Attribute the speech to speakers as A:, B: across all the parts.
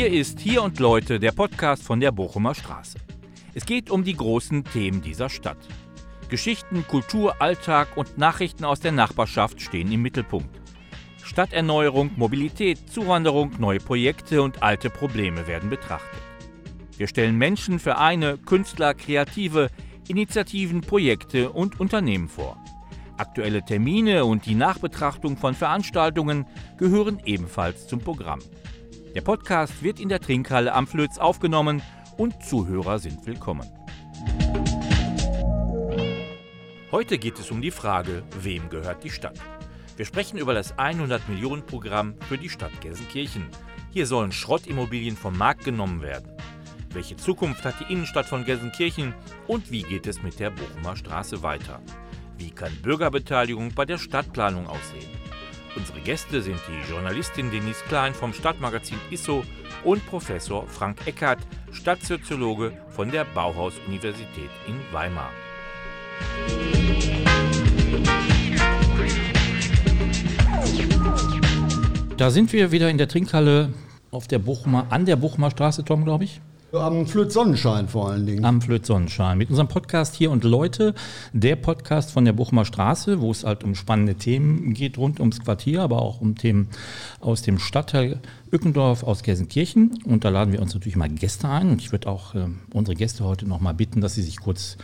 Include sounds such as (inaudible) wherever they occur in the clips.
A: Hier ist Hier und Leute, der Podcast von der Bochumer Straße. Es geht um die großen Themen dieser Stadt. Geschichten, Kultur, Alltag und Nachrichten aus der Nachbarschaft stehen im Mittelpunkt. Stadterneuerung, Mobilität, Zuwanderung, neue Projekte und alte Probleme werden betrachtet. Wir stellen Menschen, Vereine, Künstler, Kreative, Initiativen, Projekte und Unternehmen vor. Aktuelle Termine und die Nachbetrachtung von Veranstaltungen gehören ebenfalls zum Programm. Der Podcast wird in der Trinkhalle am Flöz aufgenommen und Zuhörer sind willkommen. Heute geht es um die Frage, wem gehört die Stadt? Wir sprechen über das 100 Millionen Programm für die Stadt Gelsenkirchen. Hier sollen Schrottimmobilien vom Markt genommen werden. Welche Zukunft hat die Innenstadt von Gelsenkirchen und wie geht es mit der Bochumer Straße weiter? Wie kann Bürgerbeteiligung bei der Stadtplanung aussehen? Unsere Gäste sind die Journalistin Denise Klein vom Stadtmagazin ISSO und Professor Frank Eckert, Stadtsoziologe von der Bauhaus-Universität in Weimar. Da sind wir wieder in der Trinkhalle auf der Bochumer, an der Bochumer Straße, Tom, glaube ich.
B: Am Flöt Sonnenschein vor allen Dingen.
A: Am Flöt Sonnenschein. Mit unserem Podcast hier und Leute, der Podcast von der Bochumer Straße, wo es halt um spannende Themen geht rund ums Quartier, aber auch um Themen aus dem Stadtteil Ückendorf, aus Gelsenkirchen. Und da laden wir uns natürlich mal Gäste ein. Und ich würde auch äh, unsere Gäste heute noch mal bitten, dass sie sich kurz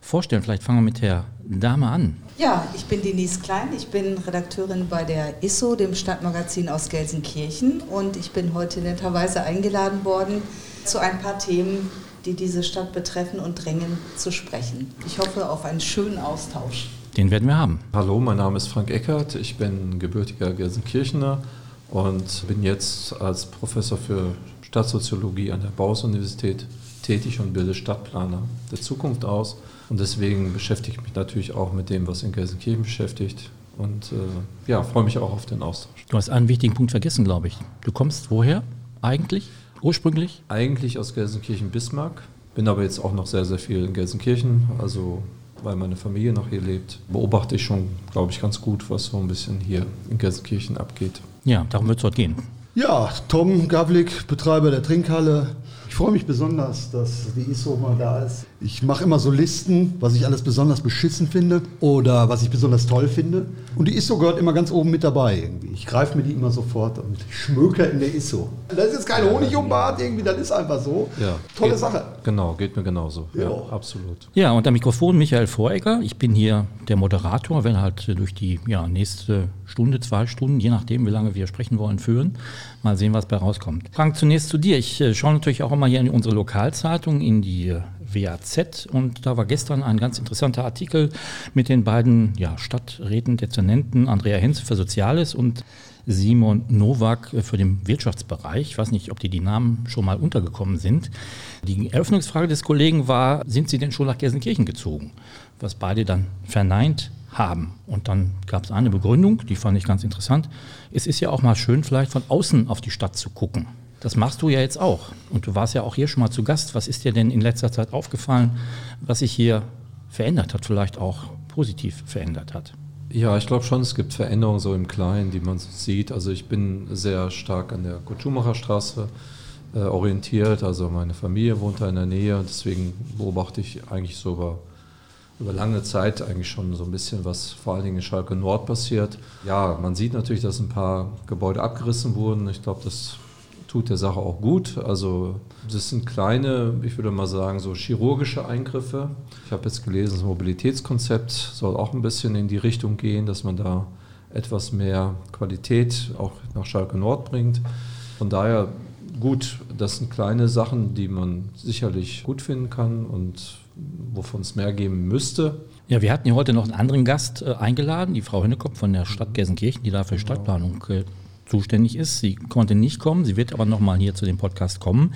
A: vorstellen. Vielleicht fangen wir mit der Dame an.
C: Ja, ich bin Denise Klein. Ich bin Redakteurin bei der ISSO, dem Stadtmagazin aus Gelsenkirchen. Und ich bin heute netterweise eingeladen worden, zu ein paar Themen, die diese Stadt betreffen und drängen, zu sprechen. Ich hoffe auf einen schönen Austausch.
A: Den werden wir haben.
D: Hallo, mein Name ist Frank Eckert. Ich bin gebürtiger Gelsenkirchener und bin jetzt als Professor für Stadtsoziologie an der Bauhaus-Universität tätig und bilde Stadtplaner der Zukunft aus. Und deswegen beschäftige ich mich natürlich auch mit dem, was in Gelsenkirchen beschäftigt. Und äh, ja, freue mich auch auf den Austausch.
A: Du hast einen wichtigen Punkt vergessen, glaube ich. Du kommst woher eigentlich? Ursprünglich?
D: Eigentlich aus Gelsenkirchen-Bismarck. Bin aber jetzt auch noch sehr, sehr viel in Gelsenkirchen. Also weil meine Familie noch hier lebt, beobachte ich schon, glaube ich, ganz gut, was so ein bisschen hier in Gelsenkirchen abgeht.
A: Ja, darum wird es dort gehen.
B: Ja, Tom Gavlik, Betreiber der Trinkhalle. Ich freue mich besonders, dass die ISO mal da ist. Ich mache immer so Listen, was ich alles besonders beschissen finde oder was ich besonders toll finde. Und die ISO gehört immer ganz oben mit dabei irgendwie. Ich greife mir die immer sofort und ich schmöker in der ISO. Das ist jetzt kein Honig um Bart irgendwie, das ist einfach so.
D: Ja,
B: Tolle
D: geht,
B: Sache.
D: Genau, geht mir genauso. Ja,
B: Ja.
D: absolut.
A: Ja, und am Mikrofon Michael Voregger. Ich bin hier der Moderator, wenn halt durch die ja, nächste Stunde, zwei Stunden, je nachdem, wie lange wir sprechen wollen, führen. Mal sehen, was bei rauskommt. Frank, zunächst zu dir. Ich äh, schaue natürlich auch immer hier in unsere Lokalzeitung, in die äh, WAZ. Und da war gestern ein ganz interessanter Artikel mit den beiden ja, Stadträten, Dezernenten, Andrea Henze für Soziales und Simon Nowak für den Wirtschaftsbereich. Ich weiß nicht, ob die die Namen schon mal untergekommen sind. Die Eröffnungsfrage des Kollegen war, sind Sie denn schon nach Gelsenkirchen gezogen? Was beide dann verneint haben. Und dann gab es eine Begründung, die fand ich ganz interessant. Es ist ja auch mal schön, vielleicht von außen auf die Stadt zu gucken. Das machst du ja jetzt auch. Und du warst ja auch hier schon mal zu Gast. Was ist dir denn in letzter Zeit aufgefallen, was sich hier verändert hat, vielleicht auch positiv verändert hat?
D: Ja, ich glaube schon, es gibt Veränderungen so im Kleinen, die man sieht. Also ich bin sehr stark an der Kurt-Schumacher Straße äh, orientiert. Also meine Familie wohnt da in der Nähe deswegen beobachte ich eigentlich so über, über lange Zeit eigentlich schon so ein bisschen, was vor allen Dingen in Schalke Nord passiert. Ja, man sieht natürlich, dass ein paar Gebäude abgerissen wurden. Ich glaube, das tut der Sache auch gut. Also das sind kleine, ich würde mal sagen, so chirurgische Eingriffe. Ich habe jetzt gelesen, das Mobilitätskonzept soll auch ein bisschen in die Richtung gehen, dass man da etwas mehr Qualität auch nach Schalke Nord bringt. Von daher gut, das sind kleine Sachen, die man sicherlich gut finden kann und wovon es mehr geben müsste.
A: Ja, wir hatten ja heute noch einen anderen Gast äh, eingeladen, die Frau Hennekopf von der Stadt Gelsenkirchen, die da für Stadtplanung äh, zuständig ist. Sie konnte nicht kommen, sie wird aber nochmal hier zu dem Podcast kommen,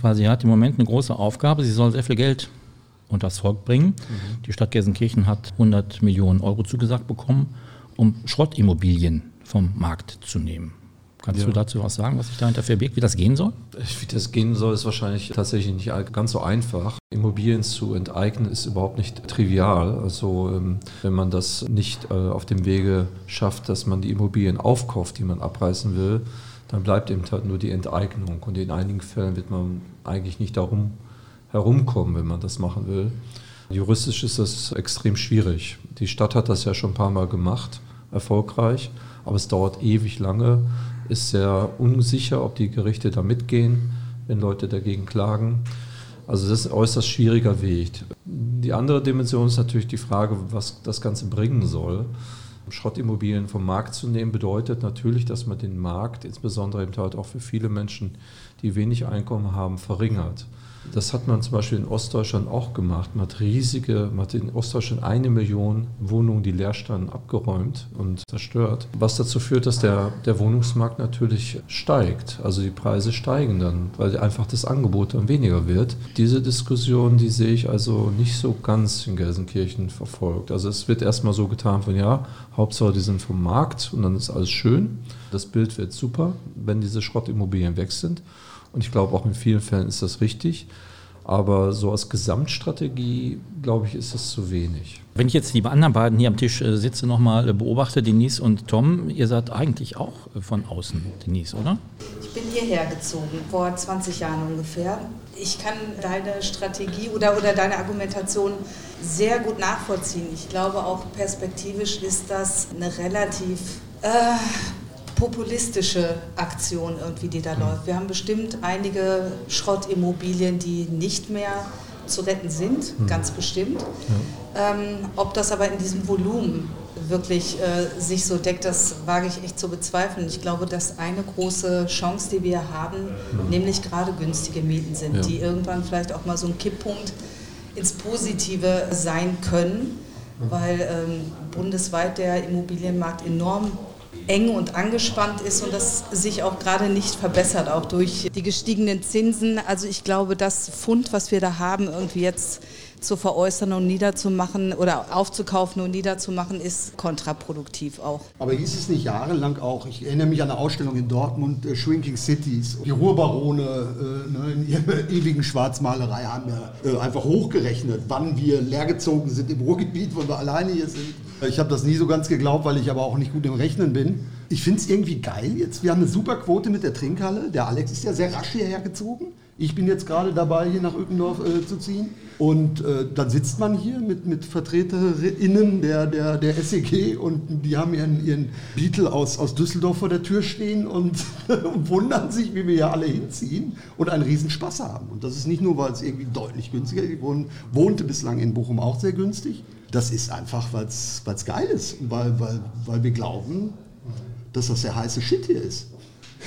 A: weil sie hat im Moment eine große Aufgabe. Sie soll sehr viel Geld unter das Volk bringen. Die Stadt Gelsenkirchen hat 100 Millionen Euro zugesagt bekommen, um Schrottimmobilien vom Markt zu nehmen. Kannst
D: Ja.
A: du dazu was sagen, was sich dahinter verbirgt, wie das gehen soll?
D: Wie das gehen soll, ist wahrscheinlich tatsächlich nicht ganz so einfach. Immobilien zu enteignen ist überhaupt nicht trivial. Also ähm, wenn man das nicht äh, auf dem Wege schafft, dass man die Immobilien aufkauft, die man abreißen will, dann bleibt eben halt nur die Enteignung. Und in einigen Fällen wird man eigentlich nicht darum herumkommen, wenn man das machen will. Juristisch ist das extrem schwierig. Die Stadt hat das ja schon ein paar Mal gemacht, erfolgreich, aber es dauert ewig lange, ist sehr unsicher, ob die Gerichte da mitgehen, wenn Leute dagegen klagen. Also das ist ein äußerst schwieriger Weg. Die andere Dimension ist natürlich die Frage, was das Ganze bringen soll. Schrottimmobilien vom Markt zu nehmen, bedeutet natürlich, dass man den Markt, insbesondere eben halt auch für viele Menschen, die wenig Einkommen haben, verringert. Das hat man zum Beispiel in Ostdeutschland auch gemacht. Man hat riesige, man hat in Ostdeutschland eine Million Wohnungen, die leer standen, abgeräumt und zerstört. Was dazu führt, dass der, der Wohnungsmarkt natürlich steigt. Also die Preise steigen dann, weil einfach das Angebot dann weniger wird. Diese Diskussion, die sehe ich also nicht so ganz in Gelsenkirchen verfolgt. Also es wird erstmal so getan von ja, Hauptsache die sind vom Markt und dann ist alles schön. Das Bild wird super, wenn diese Schrottimmobilien weg sind. Und ich glaube, auch in vielen Fällen ist das richtig. Aber so als Gesamtstrategie, glaube ich, ist das zu wenig.
A: Wenn ich jetzt die anderen beiden hier am Tisch äh, sitze, nochmal äh, beobachte, Denise und Tom, ihr seid eigentlich auch äh, von außen, Denise, oder?
C: Ich bin hierher gezogen, vor 20 Jahren ungefähr. Ich kann deine Strategie oder, oder deine Argumentation sehr gut nachvollziehen. Ich glaube auch perspektivisch ist das eine relativ äh, populistische Aktion irgendwie, die da läuft. Wir haben bestimmt einige Schrottimmobilien, die nicht mehr zu retten sind, mhm. ganz bestimmt. Ja. Ähm, ob das aber in diesem Volumen wirklich äh, sich so deckt, das wage ich echt zu bezweifeln. Ich glaube, dass eine große Chance, die wir haben, mhm. nämlich gerade günstige Mieten sind, ja. die irgendwann vielleicht auch mal so ein Kipppunkt ins Positive sein können, mhm. weil ähm, bundesweit der Immobilienmarkt enorm eng und angespannt ist und das sich auch gerade nicht verbessert, auch durch die gestiegenen Zinsen. Also ich glaube, das Fund, was wir da haben, irgendwie jetzt zu veräußern und niederzumachen oder aufzukaufen und niederzumachen, ist kontraproduktiv auch.
B: Aber hieß es nicht jahrelang auch, ich erinnere mich an eine Ausstellung in Dortmund, äh, Shrinking Cities, die Ruhrbarone äh, ne, in ihrer (laughs) ewigen Schwarzmalerei haben ja äh, einfach hochgerechnet, wann wir leergezogen sind im Ruhrgebiet, wo wir alleine hier sind. Ich habe das nie so ganz geglaubt, weil ich aber auch nicht gut im Rechnen bin. Ich finde es irgendwie geil jetzt. Wir haben eine super Quote mit der Trinkhalle. Der Alex ist ja sehr rasch hierher gezogen. Ich bin jetzt gerade dabei, hier nach Ückendorf äh, zu ziehen. Und äh, dann sitzt man hier mit, mit VertreterInnen der, der, der SEG und die haben ihren, ihren Beetle aus, aus Düsseldorf vor der Tür stehen und, und (laughs) wundern sich, wie wir hier alle hinziehen und einen riesen Spaß haben. Und das ist nicht nur, weil es irgendwie deutlich günstiger ist. Ich wohnte bislang in Bochum auch sehr günstig. Das ist einfach, weil es geil ist. Weil, weil, weil wir glauben, dass das der heiße Shit hier ist.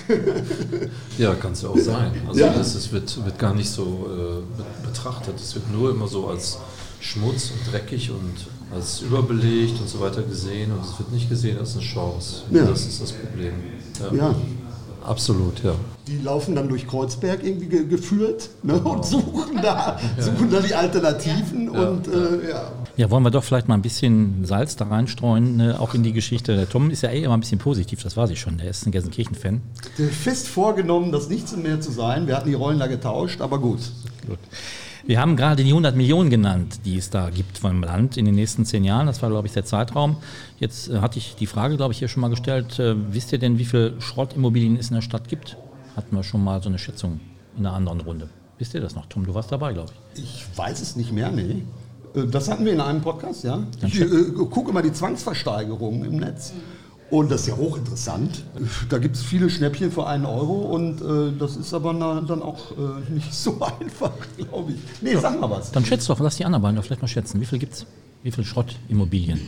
B: (laughs)
D: ja, kann es ja auch sein. Also ja. es, es wird, wird gar nicht so äh, betrachtet. Es wird nur immer so als Schmutz und dreckig und als überbelegt und so weiter gesehen und es wird nicht gesehen als eine Chance. Ja. Das ist das Problem.
B: Ja. ja.
D: Absolut, ja.
B: Die laufen dann durch Kreuzberg irgendwie ge geführt ne, genau. und suchen da, suchen da die Alternativen und äh, ja.
A: Ja, wollen wir doch vielleicht mal ein bisschen Salz da reinstreuen, ne, auch in die Geschichte. Der Tom ist ja eh immer ein bisschen positiv, das weiß ich schon. Der ist ein Gelsenkirchen-Fan.
B: Der fest vorgenommen, das nichts mehr zu sein. Wir hatten die Rollen da getauscht, aber gut. gut.
A: Wir haben gerade die 100 Millionen genannt, die es da gibt vom Land in den nächsten zehn Jahren. Das war, glaube ich, der Zeitraum. Jetzt äh, hatte ich die Frage, glaube ich, hier schon mal gestellt. Äh, wisst ihr denn, wie viele Schrottimmobilien es in der Stadt gibt? Hatten wir schon mal so eine Schätzung in einer anderen Runde. Wisst ihr das noch? Tom, du warst dabei, glaube ich.
B: Ich weiß es nicht mehr, nee. Äh, das hatten wir in einem Podcast, ja. Ich äh, gucke immer die Zwangsversteigerungen im Netz. Und das ist ja hochinteressant. Da gibt es viele Schnäppchen für einen Euro und äh, das ist aber na, dann auch äh, nicht so (laughs) einfach, glaube ich.
A: Nee, sag mal was. Dann schätzt doch, lass die anderen beiden doch vielleicht mal schätzen. Wie viel gibt es? Wie viele Schrottimmobilien?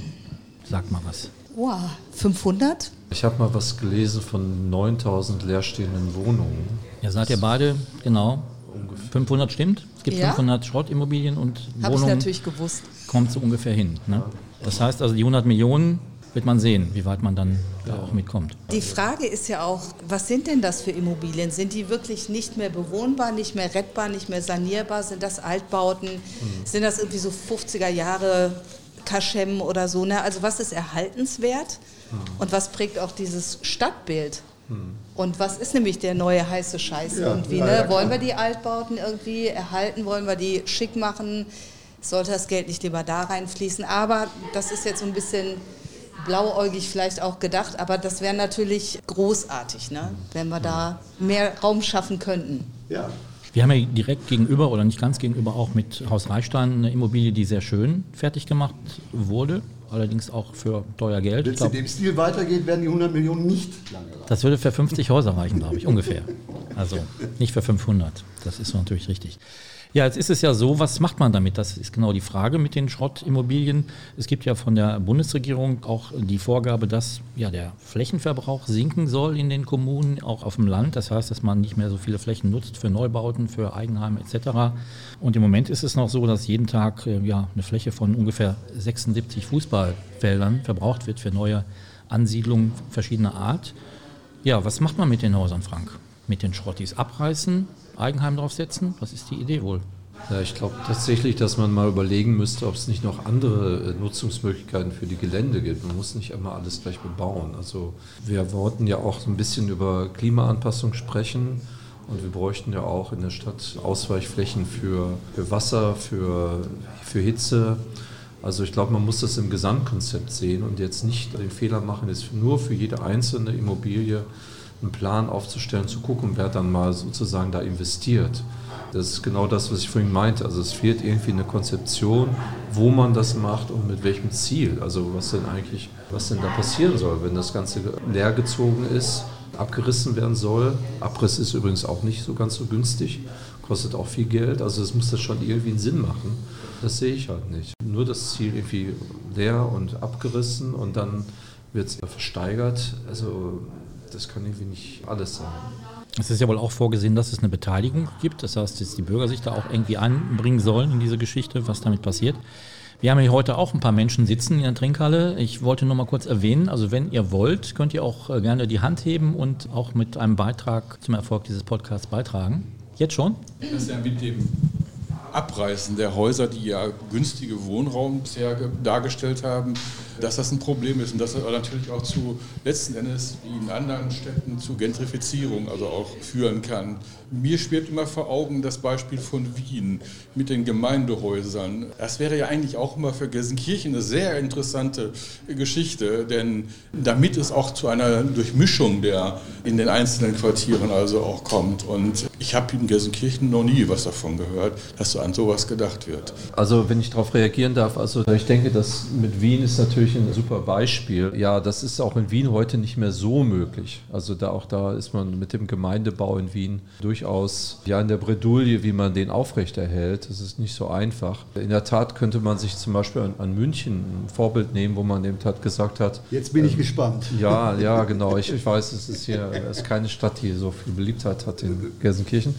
A: Sag mal was.
C: Wow, 500?
D: Ich habe mal was gelesen von 9000 leerstehenden Wohnungen.
A: Ja, seid ihr beide, genau. Ungefähr. 500 stimmt. Es gibt ja? 500 Schrottimmobilien und Hab Wohnungen. Habe ich
C: natürlich gewusst.
A: Kommt so ungefähr hin. Ne? Das heißt also, die 100 Millionen wird man sehen, wie weit man dann da auch mitkommt.
C: Die Frage ist ja auch, was sind denn das für Immobilien? Sind die wirklich nicht mehr bewohnbar, nicht mehr rettbar, nicht mehr sanierbar? Sind das Altbauten? Mhm. Sind das irgendwie so 50er Jahre Kaschem oder so? Ne? Also was ist erhaltenswert mhm. und was prägt auch dieses Stadtbild? Mhm. Und was ist nämlich der neue heiße Scheiß ja, irgendwie? Ne? Wollen wir die Altbauten irgendwie erhalten? Wollen wir die schick machen? Sollte das Geld nicht lieber da reinfließen? Aber das ist jetzt so ein bisschen blauäugig vielleicht auch gedacht, aber das wäre natürlich großartig, ne? wenn wir da mehr Raum schaffen könnten.
B: Ja.
A: Wir haben ja direkt gegenüber oder nicht ganz gegenüber auch mit Haus Reichstein eine Immobilie, die sehr schön fertig gemacht wurde, allerdings auch für teuer Geld.
B: Wenn es in dem Stil weitergeht, werden die 100 Millionen nicht lange reichen.
A: Das würde für 50 Häuser reichen, glaube ich, ungefähr. Also nicht für 500. Das ist natürlich richtig. Ja, jetzt ist es ja so, was macht man damit? Das ist genau die Frage mit den Schrottimmobilien. Es gibt ja von der Bundesregierung auch die Vorgabe, dass ja der Flächenverbrauch sinken soll in den Kommunen, auch auf dem Land. Das heißt, dass man nicht mehr so viele Flächen nutzt für Neubauten, für Eigenheime etc. Und im Moment ist es noch so, dass jeden Tag äh, ja, eine Fläche von ungefähr 76 Fußballfeldern verbraucht wird für neue Ansiedlungen verschiedener Art. Ja, was macht man mit den Häusern, Frank? Mit den Schrottis abreißen, Eigenheim draufsetzen? Was ist die Idee wohl?
D: Ja, ich glaube tatsächlich, dass man mal überlegen müsste, ob es nicht noch andere äh, Nutzungsmöglichkeiten für die Gelände gibt. Man muss nicht immer alles gleich bebauen. Also wir wollten ja auch so ein bisschen über Klimaanpassung sprechen und wir bräuchten ja auch in der Stadt Ausweichflächen für, für Wasser, für, für Hitze. Also ich glaube, man muss das im Gesamtkonzept sehen und jetzt nicht den Fehler machen, jetzt nur für jede einzelne Immobilie einen Plan aufzustellen, zu gucken, wer dann mal sozusagen da investiert. Das ist genau das, was ich vorhin meinte. Also es fehlt irgendwie eine Konzeption, wo man das macht und mit welchem Ziel. Also was denn eigentlich, was denn da passieren soll, wenn das Ganze leergezogen ist, abgerissen werden soll. Abriss ist übrigens auch nicht so ganz so günstig, kostet auch viel Geld. Also es muss das schon irgendwie einen Sinn machen. Das sehe ich halt nicht. Nur das Ziel irgendwie leer und abgerissen und dann wird es versteigert. Also das kann irgendwie nicht alles sein.
A: Es ist ja wohl auch vorgesehen, dass es eine Beteiligung gibt. Das heißt, dass die Bürger sich da auch irgendwie einbringen sollen in diese Geschichte, was damit passiert. Wir haben hier heute auch ein paar Menschen sitzen in der Trinkhalle. Ich wollte nur mal kurz erwähnen, also wenn ihr wollt, könnt ihr auch äh, gerne die Hand heben und auch mit einem Beitrag zum Erfolg dieses Podcasts beitragen. Jetzt schon?
E: Das ist ja mit dem Abreißen der Häuser, die ja günstige Wohnraum bisher dargestellt haben, dass das ein Problem ist und dass das natürlich auch zu letzten Endes wie in anderen Städten zu Gentrifizierung also auch führen kann. Mir schwebt immer vor Augen das Beispiel von Wien mit den Gemeindehäusern. Das wäre ja eigentlich auch immer für Gelsenkirchen eine sehr interessante Geschichte, denn damit es auch zu einer Durchmischung der in den einzelnen Quartieren also auch kommt. Und ich habe in Gelsenkirchen noch nie was davon gehört, dass so an sowas gedacht wird.
D: Also wenn ich darauf reagieren darf, also ich denke, dass mit Wien ist natürlich ein super Beispiel. Ja, das ist auch in Wien heute nicht mehr so möglich. Also da auch da ist man mit dem Gemeindebau in Wien durchaus ja in der Bredouille, wie man den aufrechterhält. Das ist nicht so einfach. In der Tat könnte man sich zum Beispiel an, an München ein Vorbild nehmen, wo man eben hat gesagt hat.
B: Jetzt bin ich ähm, gespannt.
D: Ja, (laughs) ja, genau. Ich, ich weiß, es ist hier es ist keine Stadt, die so viel Beliebtheit hat in Gelsenkirchen.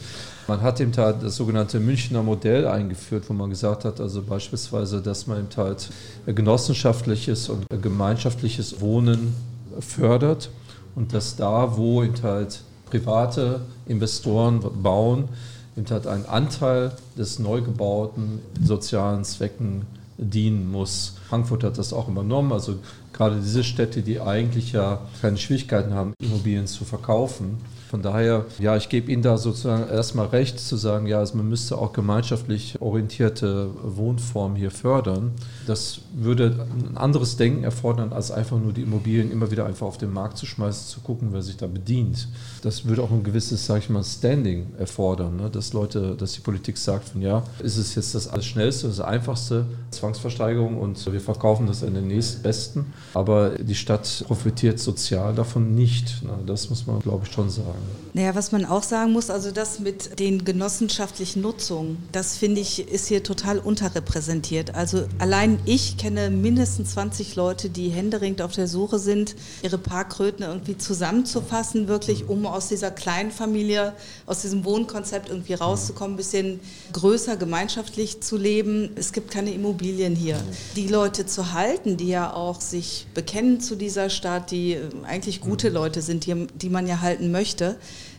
D: Man hat eben halt das sogenannte Münchner Modell eingeführt, wo man gesagt hat, also beispielsweise, dass man eben halt genossenschaftliches und gemeinschaftliches Wohnen fördert und dass da, wo eben halt private Investoren bauen, eben halt ein Anteil des neu gebauten sozialen Zwecken dienen muss. Frankfurt hat das auch übernommen, also gerade diese Städte, die eigentlich ja keine Schwierigkeiten haben, Immobilien zu verkaufen, von daher, ja, ich gebe Ihnen da sozusagen erstmal recht zu sagen, ja, also man müsste auch gemeinschaftlich orientierte Wohnformen hier fördern. Das würde ein anderes Denken erfordern, als einfach nur die Immobilien immer wieder einfach auf den Markt zu schmeißen, zu gucken, wer sich da bedient. Das würde auch ein gewisses, sage ich mal, Standing erfordern, ne? dass Leute, dass die Politik sagt, von ja, ist es jetzt das alles schnellste, das einfachste, Zwangsversteigerung und wir verkaufen das an den nächstbesten, aber die Stadt profitiert sozial davon nicht. Ne? Das muss man, glaube ich, schon sagen.
C: Naja, was man auch sagen muss, also das mit den genossenschaftlichen Nutzungen, das finde ich, ist hier total unterrepräsentiert. Also allein ich kenne mindestens 20 Leute, die händeringend auf der Suche sind, ihre Parkröten irgendwie zusammenzufassen, wirklich, um aus dieser kleinen Familie, aus diesem Wohnkonzept irgendwie rauszukommen, ein bisschen größer gemeinschaftlich zu leben. Es gibt keine Immobilien hier. Die Leute zu halten, die ja auch sich bekennen zu dieser Stadt, die eigentlich gute Leute sind, die, die man ja halten möchte,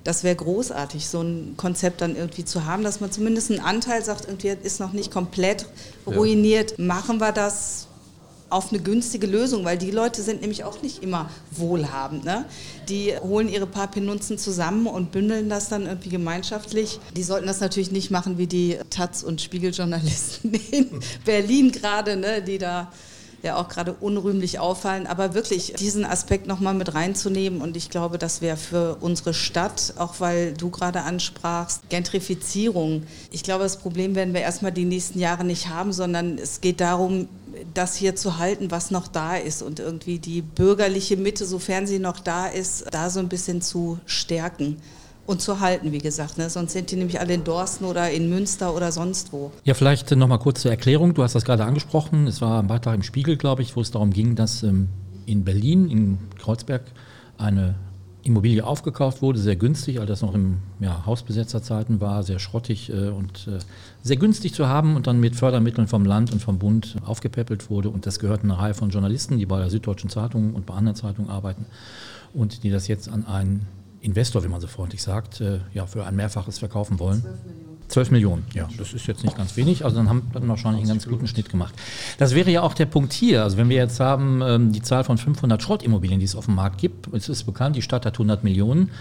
C: das wäre großartig, so ein Konzept dann irgendwie zu haben, dass man zumindest einen Anteil sagt, irgendwie ist noch nicht komplett ruiniert. Ja. Machen wir das auf eine günstige Lösung, weil die Leute sind nämlich auch nicht immer wohlhabend. Ne? Die holen ihre paar Penunzen zusammen und bündeln das dann irgendwie gemeinschaftlich. Die sollten das natürlich nicht machen wie die Taz- und Spiegeljournalisten (laughs) in Berlin gerade, ne? die da ja auch gerade unrühmlich auffallen. Aber wirklich diesen Aspekt nochmal mit reinzunehmen und ich glaube, das wäre für unsere Stadt, auch weil du gerade ansprachst, Gentrifizierung. Ich glaube, das Problem werden wir erstmal die nächsten Jahre nicht haben, sondern es geht darum, das hier zu halten, was noch da ist und irgendwie die bürgerliche Mitte, sofern sie noch da ist, da so ein bisschen zu stärken und zu halten, wie gesagt. Ne? Sonst sind die nämlich alle in Dorsten oder in Münster oder sonst wo.
A: Ja, vielleicht noch mal kurz zur Erklärung. Du hast das gerade angesprochen. Es war ein Beitrag im Spiegel, glaube ich, wo es darum ging, dass ähm, in Berlin, in Kreuzberg, eine Immobilie aufgekauft wurde, sehr günstig, weil das noch im ja, Hausbesetzerzeiten war, sehr schrottig äh, und äh, sehr günstig zu haben und dann mit Fördermitteln vom Land und vom Bund aufgepäppelt wurde. Und das gehört eine Reihe von Journalisten, die bei der Süddeutschen Zeitung und bei anderen Zeitungen arbeiten und die das jetzt an einen Investor, wie man so freundlich sagt, äh, ja, für ein Mehrfaches verkaufen wollen. 12 Millionen. 12 Millionen, ja, das ist jetzt nicht ganz wenig. Also dann haben wir wahrscheinlich einen ganz guten Schnitt gemacht. Das wäre ja auch der Punkt hier. Also wenn wir jetzt haben ähm, die Zahl von 500 Schrottimmobilien, die es auf dem Markt gibt, es ist bekannt, die Stadt hat 100 Millionen.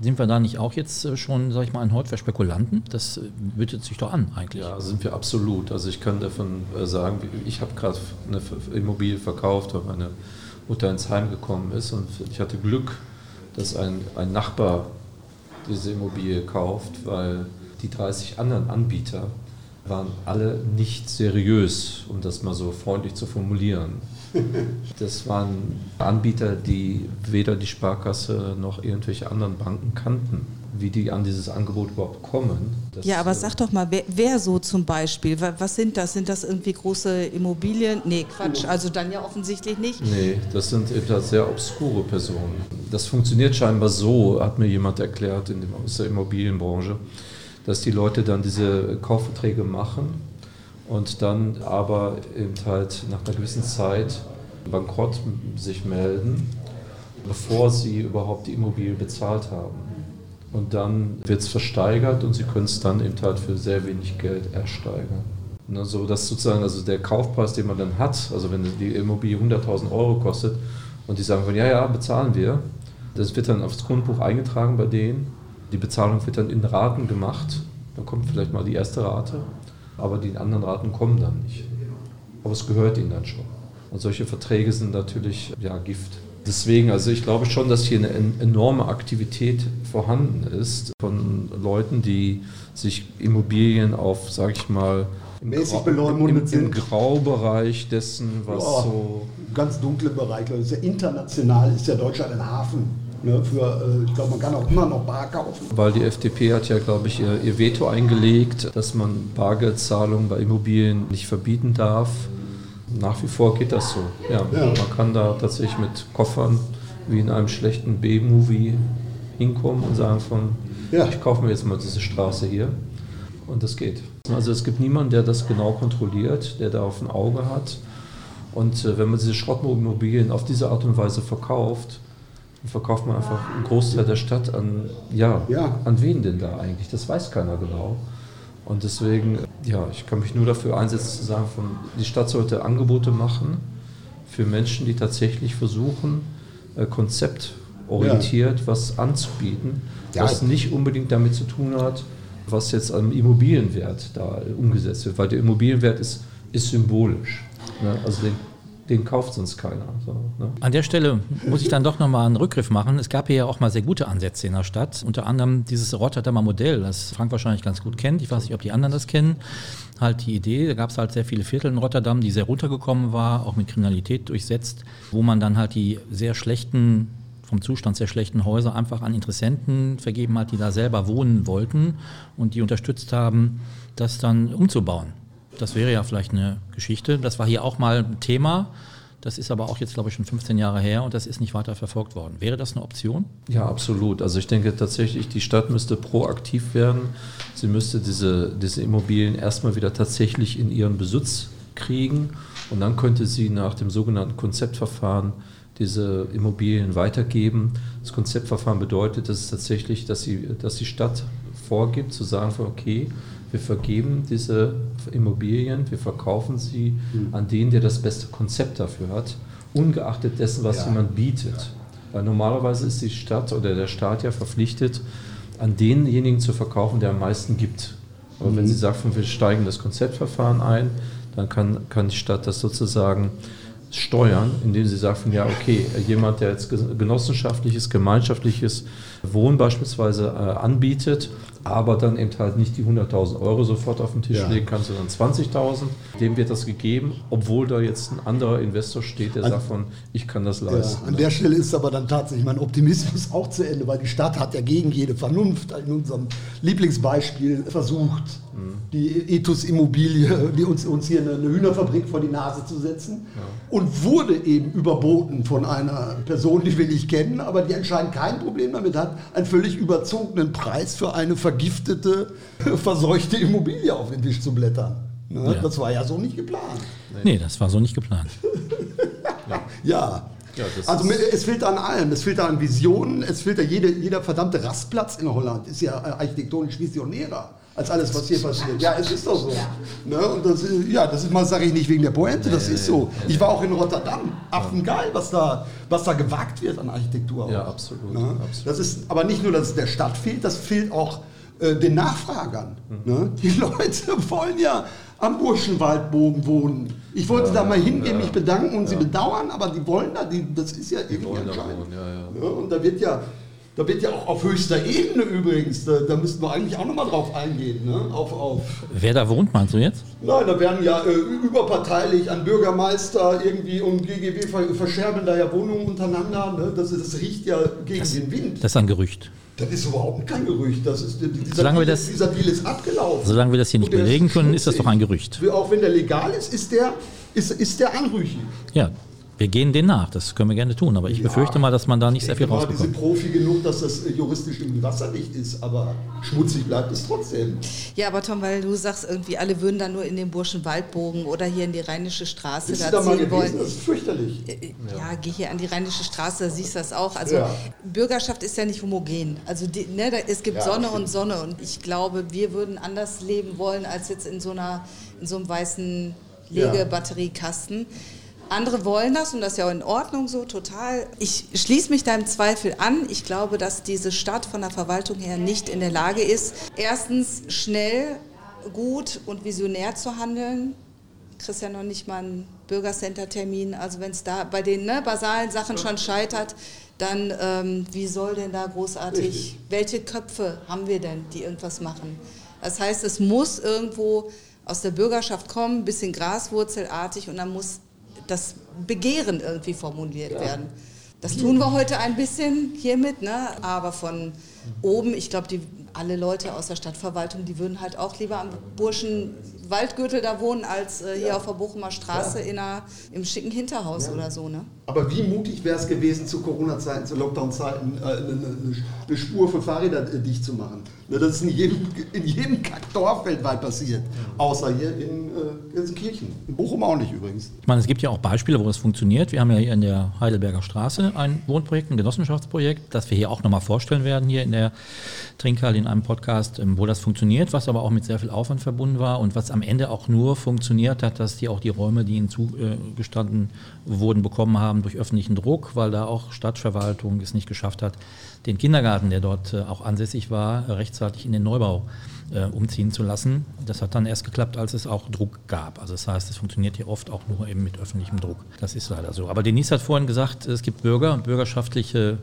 A: Sind wir da nicht auch jetzt äh, schon, sag ich mal, ein Hort für Spekulanten? Das äh, bietet sich doch an eigentlich.
D: Ja, sind wir absolut. Also ich kann davon sagen, ich habe gerade eine Immobilie verkauft, weil meine Mutter ins Heim gekommen ist und ich hatte Glück, dass ein, ein Nachbar diese Immobilie kauft, weil die 30 anderen Anbieter waren alle nicht seriös, um das mal so freundlich zu formulieren. (laughs) Das waren Anbieter, die weder die Sparkasse noch irgendwelche anderen Banken kannten wie die an dieses Angebot überhaupt kommen.
C: Das, ja, aber sag doch mal, wer, wer, so zum Beispiel? Was sind das? Sind das irgendwie große Immobilien? Nee, Quatsch, also dann ja offensichtlich nicht.
D: Nee, das sind eben sehr obskure Personen. Das funktioniert scheinbar so, hat mir jemand erklärt in dem, aus der Immobilienbranche, dass die Leute dann diese Kaufverträge machen und dann aber eben halt nach einer gewissen Zeit bankrott sich melden, bevor sie überhaupt die Immobilie bezahlt haben und dann wird es versteigert und sie können es dann eben halt für sehr wenig Geld ersteigern. Ne, so dass sozusagen also der Kaufpreis, den man dann hat, also wenn die Immobilie 100.000 Euro kostet und die sagen von ja, ja, bezahlen wir, das wird dann aufs Grundbuch eingetragen bei denen, die Bezahlung wird dann in Raten gemacht, dann kommt vielleicht mal die erste Rate, aber die anderen Raten kommen dann nicht. Aber es gehört ihnen dann schon. Und solche Verträge sind natürlich ja, Gift. Deswegen, also ich glaube schon, dass hier eine enorme Aktivität vorhanden ist von Leuten, die sich Immobilien auf, sage ich mal,
B: im, Mäßig Grau, im,
D: im Graubereich dessen, was ja, so.
B: Ganz dunkle Bereich, ja international, ist ja Deutschland ein Hafen. Ne, für, äh, ich glaube, man kann auch immer noch Bar kaufen.
D: Weil die FDP hat ja, glaube ich, ihr, ihr Veto eingelegt, dass man Bargeldzahlungen bei Immobilien nicht verbieten darf. Nach wie vor geht das so. Ja, ja. Man kann da tatsächlich mit Koffern wie in einem schlechten B-Movie hinkommen und sagen von, ja. ich kaufe mir jetzt mal diese Straße hier. Und das geht. Also es gibt niemanden, der das genau kontrolliert, der da auf ein Auge hat. Und äh, wenn man diese Schrottmobilien auf diese Art und Weise verkauft, dann verkauft man einfach einen Großteil der Stadt an, ja, ja. an wen denn da eigentlich? Das weiß keiner genau. Und deswegen, ja, ich kann mich nur dafür einsetzen zu sagen, von, die Stadt sollte Angebote machen für Menschen, die tatsächlich versuchen, äh, konzeptorientiert ja. was anzubieten, ja. was nicht unbedingt damit zu tun hat, was jetzt am Immobilienwert da umgesetzt wird, weil der Immobilienwert ist, ist symbolisch. Ne? Also den den kauft sonst keiner. So,
A: ne? An der Stelle muss ich dann doch nochmal einen Rückgriff machen. Es gab hier ja auch mal sehr gute Ansätze in der Stadt. Unter anderem dieses Rotterdamer Modell, das Frank wahrscheinlich ganz gut kennt. Ich weiß nicht, ob die anderen das kennen. Halt die Idee, da gab es halt sehr viele Viertel in Rotterdam, die sehr runtergekommen war, auch mit Kriminalität durchsetzt, wo man dann halt die sehr schlechten vom Zustand sehr schlechten Häuser einfach an Interessenten vergeben hat, die da selber wohnen wollten und die unterstützt haben, das dann umzubauen. Das wäre ja vielleicht eine Geschichte. Das war hier auch mal ein Thema. Das ist aber auch jetzt, glaube ich, schon 15 Jahre her und das ist nicht weiter verfolgt worden. Wäre das eine Option?
D: Ja, absolut. Also ich denke tatsächlich, die Stadt müsste proaktiv werden. Sie müsste diese, diese Immobilien erstmal wieder tatsächlich in ihren Besitz kriegen und dann könnte sie nach dem sogenannten Konzeptverfahren diese Immobilien weitergeben. Das Konzeptverfahren bedeutet, dass es tatsächlich, dass, sie, dass die Stadt vorgibt, zu sagen, okay, wir vergeben diese Immobilien, wir verkaufen sie mhm. an den, der das beste Konzept dafür hat, ungeachtet dessen, was ja. jemand bietet. Ja. Weil normalerweise ist die Stadt oder der Staat ja verpflichtet, an denjenigen zu verkaufen, der am meisten gibt. Aber mhm. wenn sie sagt, wir steigen das Konzeptverfahren ein, dann kann, kann die Stadt das sozusagen steuern, indem sie sagen, ja, okay, jemand, der jetzt genossenschaftliches, gemeinschaftliches Wohnen beispielsweise äh, anbietet, aber dann eben halt nicht die 100.000 Euro sofort auf den Tisch ja. legen kann, sondern 20.000. Dem wird das gegeben, obwohl da jetzt ein anderer Investor steht, der an, sagt von, ich kann das leisten.
B: Ja, an der Stelle ist aber dann tatsächlich mein Optimismus auch zu Ende, weil die Stadt hat ja gegen jede Vernunft in unserem Lieblingsbeispiel versucht, mhm. die Ethos Immobilie, die uns, uns hier eine, Hühnerfabrik vor die Nase zu setzen ja. und wurde eben überboten von einer Person, die wir nicht kennen, aber die anscheinend kein Problem damit hat, einen völlig überzogenen Preis für eine Ver vergiftete, verseuchte Immobilie auf den Tisch zu blättern. Ne? Ja. Das war ja so nicht geplant.
A: Nee, das war so nicht geplant. (laughs)
B: ja. ja. also es fehlt an allem. Es fehlt an Visionen. Es fehlt an jede, jeder verdammte Rastplatz in Holland ist ja architektonisch visionärer als alles, was hier passiert. Ja, es ist doch so. Ne? Und das, ja, das ist mal, sage ich nicht wegen der Pointe, das ist so. Ich war auch in Rotterdam. Affengeil, was da, was da gewagt wird an Architektur.
D: Ja, absolut,
B: ne? absolut. Das ist aber nicht nur, dass es der Stadt fehlt, das fehlt auch äh, den Nachfragern. Mhm. Ne? Die (laughs) Leute wollen ja am Burschenwaldbogen wohnen. Ich wollte ja, da mal hingehen, ja, mich bedanken und ja. sie bedauern, aber die wollen da, die, das ist ja irgendwie anscheinend. Ja, und da wird ja, da wird ja auch auf höchster Ebene übrigens, da, da müssten wir eigentlich auch nochmal drauf eingehen. Ne? Auf, auf
A: Wer da wohnt, meinst du jetzt?
B: Nein, da werden ja äh, überparteilich an Bürgermeister irgendwie und GGW verscherben da ja Wohnungen untereinander. Ne? Das, das riecht ja gegen
A: das,
B: den Wind.
A: Das ist ein Gerücht.
B: Das ist überhaupt kein Gerücht. Das ist,
A: dieser, solange wir das, dieser Deal ist abgelaufen. Solange wir das hier nicht belegen können, ist das doch ein Gerücht.
B: Auch wenn der legal ist, ist der, ist, ist der anrüchig.
A: Ja, wir gehen den nach, das können wir gerne tun, aber ich ja, befürchte mal, dass man da nicht sehr viel rausbekommt.
B: Die sind Profi genug, dass das äh, juristisch irgendwie wasserdicht ist, aber schmutzig bleibt es trotzdem.
C: Ja, aber Tom, weil du sagst irgendwie, alle würden da nur in den Burschenwaldbogen oder hier in die Rheinische Straße
B: da, da ziehen wollen. Das ist fürchterlich.
C: Äh, äh, ja, ja, geh hier an die Rheinische Straße, da siehst du das auch. Also ja. Bürgerschaft ist ja nicht homogen. Also die, ne, da, es gibt ja, Sonne und Sonne und ich glaube, wir würden anders leben wollen als jetzt in so einer in so einem weißen Legebatteriekasten. Andere wollen das und das ist ja auch in Ordnung so, total. Ich schließe mich da im Zweifel an. Ich glaube, dass diese Stadt von der Verwaltung her nicht in der Lage ist, erstens schnell, gut und visionär zu handeln. Kriegst ja noch nicht mal einen Bürgercenter-Termin. Also wenn es da bei den ne, basalen Sachen schon scheitert, dann ähm, wie soll denn da großartig, Richtig. welche Köpfe haben wir denn, die irgendwas machen? Das heißt, es muss irgendwo aus der Bürgerschaft kommen, ein bisschen graswurzelartig und dann muss das Begehren irgendwie formuliert ja. werden. Das tun wir heute ein bisschen hiermit, ne? aber von oben, ich glaube, alle Leute aus der Stadtverwaltung, die würden halt auch lieber am Burschen Waldgürtel da wohnen, als äh, hier ja. auf der Bochumer Straße ja. in einer, im schicken Hinterhaus ja. oder so. Ne?
B: Aber wie mutig wäre es gewesen, zu Corona-Zeiten, zu Lockdown-Zeiten, äh, eine, eine, Spur für Fahrräder äh, dicht zu machen? Ne, das ist in jedem, in jedem Kackdorf weltweit passiert, außer hier in äh, Gelsenkirchen. In Bochum auch nicht übrigens.
A: Ich meine, es gibt ja auch Beispiele, wo es funktioniert. Wir haben ja hier in der Heidelberger Straße ein Wohnprojekt, ein Genossenschaftsprojekt, das wir hier auch nochmal vorstellen werden, hier in der Trinkhalle in einem Podcast, ähm, wo das funktioniert, was aber auch mit sehr viel Aufwand verbunden war und was am Ende auch nur funktioniert hat, dass die auch die Räume, die ihnen zugestanden wurden, bekommen haben durch öffentlichen Druck, weil da auch Stadtverwaltung es nicht geschafft hat, den Kindergarten, der dort äh, auch ansässig war, rechtzeitig in den Neubau äh, umziehen zu lassen. Das hat dann erst geklappt, als es auch Druck gab. Also das heißt, es funktioniert hier oft auch nur eben mit öffentlichem Druck. Das ist leider so. Aber Denise hat vorhin gesagt, es gibt Bürger und bürgerschaftliche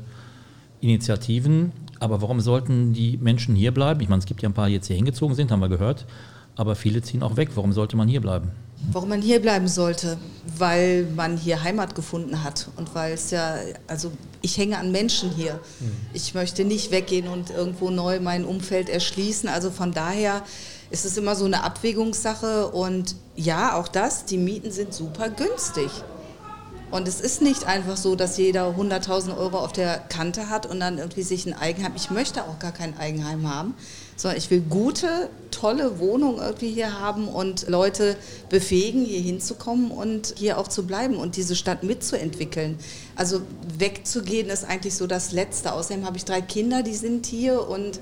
A: Initiativen. Aber warum sollten die Menschen hier bleiben? Ich meine, es gibt ja ein paar, die jetzt hier hingezogen sind, haben wir gehört aber viele ziehen auch weg. Warum sollte man hier bleiben?
C: Warum man hier bleiben sollte, weil man hier Heimat gefunden hat und weil es ja, also ich hänge an Menschen hier. Mhm. Ich möchte nicht weggehen und irgendwo neu mein Umfeld erschließen. Also von daher ist es immer so eine Abwägungssache und ja, auch das, die Mieten sind super günstig. Und es ist nicht einfach so, dass jeder 100.000 Euro auf der Kante hat und dann irgendwie sich ein Eigenheim. Ich möchte auch gar kein Eigenheim haben, sondern ich will gute, tolle Wohnungen irgendwie hier haben und Leute befähigen, hier hinzukommen und hier auch zu bleiben und diese Stadt mitzuentwickeln. Also wegzugehen ist eigentlich so das Letzte. Außerdem habe ich drei Kinder, die sind hier und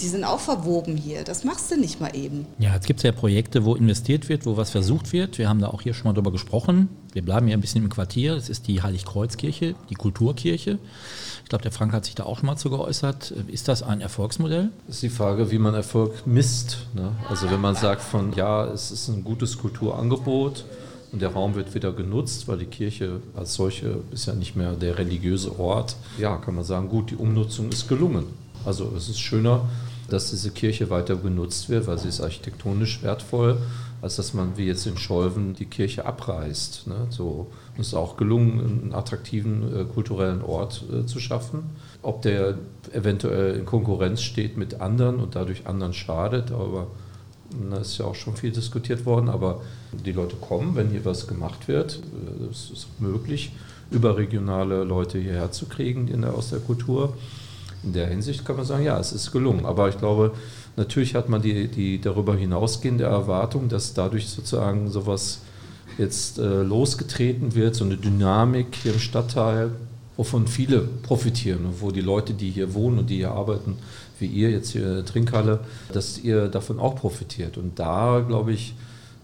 C: die sind auch verwoben hier. Das machst du nicht mal eben.
A: Ja, jetzt gibt es ja Projekte, wo investiert wird, wo was versucht wird. Wir haben da auch hier schon mal drüber gesprochen. Wir bleiben hier ein bisschen im Quartier. Das ist die Heiligkreuzkirche, die Kulturkirche. Ich glaube, der Frank hat sich da auch schon mal zu geäußert. Ist das ein Erfolgsmodell?
D: Das ist die Frage, wie man Erfolg misst. Ne? Also wenn man sagt von, ja, es ist ein gutes Kulturangebot, und der Raum wird wieder genutzt, weil die Kirche als solche ist ja nicht mehr der religiöse Ort. Ja, kann man sagen, gut, die Umnutzung ist gelungen. Also es ist schöner, dass diese Kirche weiter genutzt wird, weil sie ist architektonisch wertvoll, als dass man wie jetzt in Scholven die Kirche abreißt. Ne? So es ist auch gelungen, einen attraktiven äh, kulturellen Ort äh, zu schaffen. Ob der eventuell in Konkurrenz steht mit anderen und dadurch anderen schadet, aber da ist ja auch schon viel diskutiert worden, aber die Leute kommen, wenn hier was gemacht wird. Äh, es ist möglich, überregionale Leute hierher zu kriegen in der, aus der Kultur. In der Hinsicht kann man sagen, ja, es ist gelungen. Aber ich glaube, natürlich hat man die, die darüber hinausgehende Erwartung, dass dadurch sozusagen sowas jetzt äh, losgetreten wird, so eine Dynamik hier im Stadtteil, wovon viele profitieren und wo die Leute, die hier wohnen und die hier arbeiten, wie ihr jetzt hier in der Trinkhalle, dass ihr davon auch profitiert. Und da, glaube ich,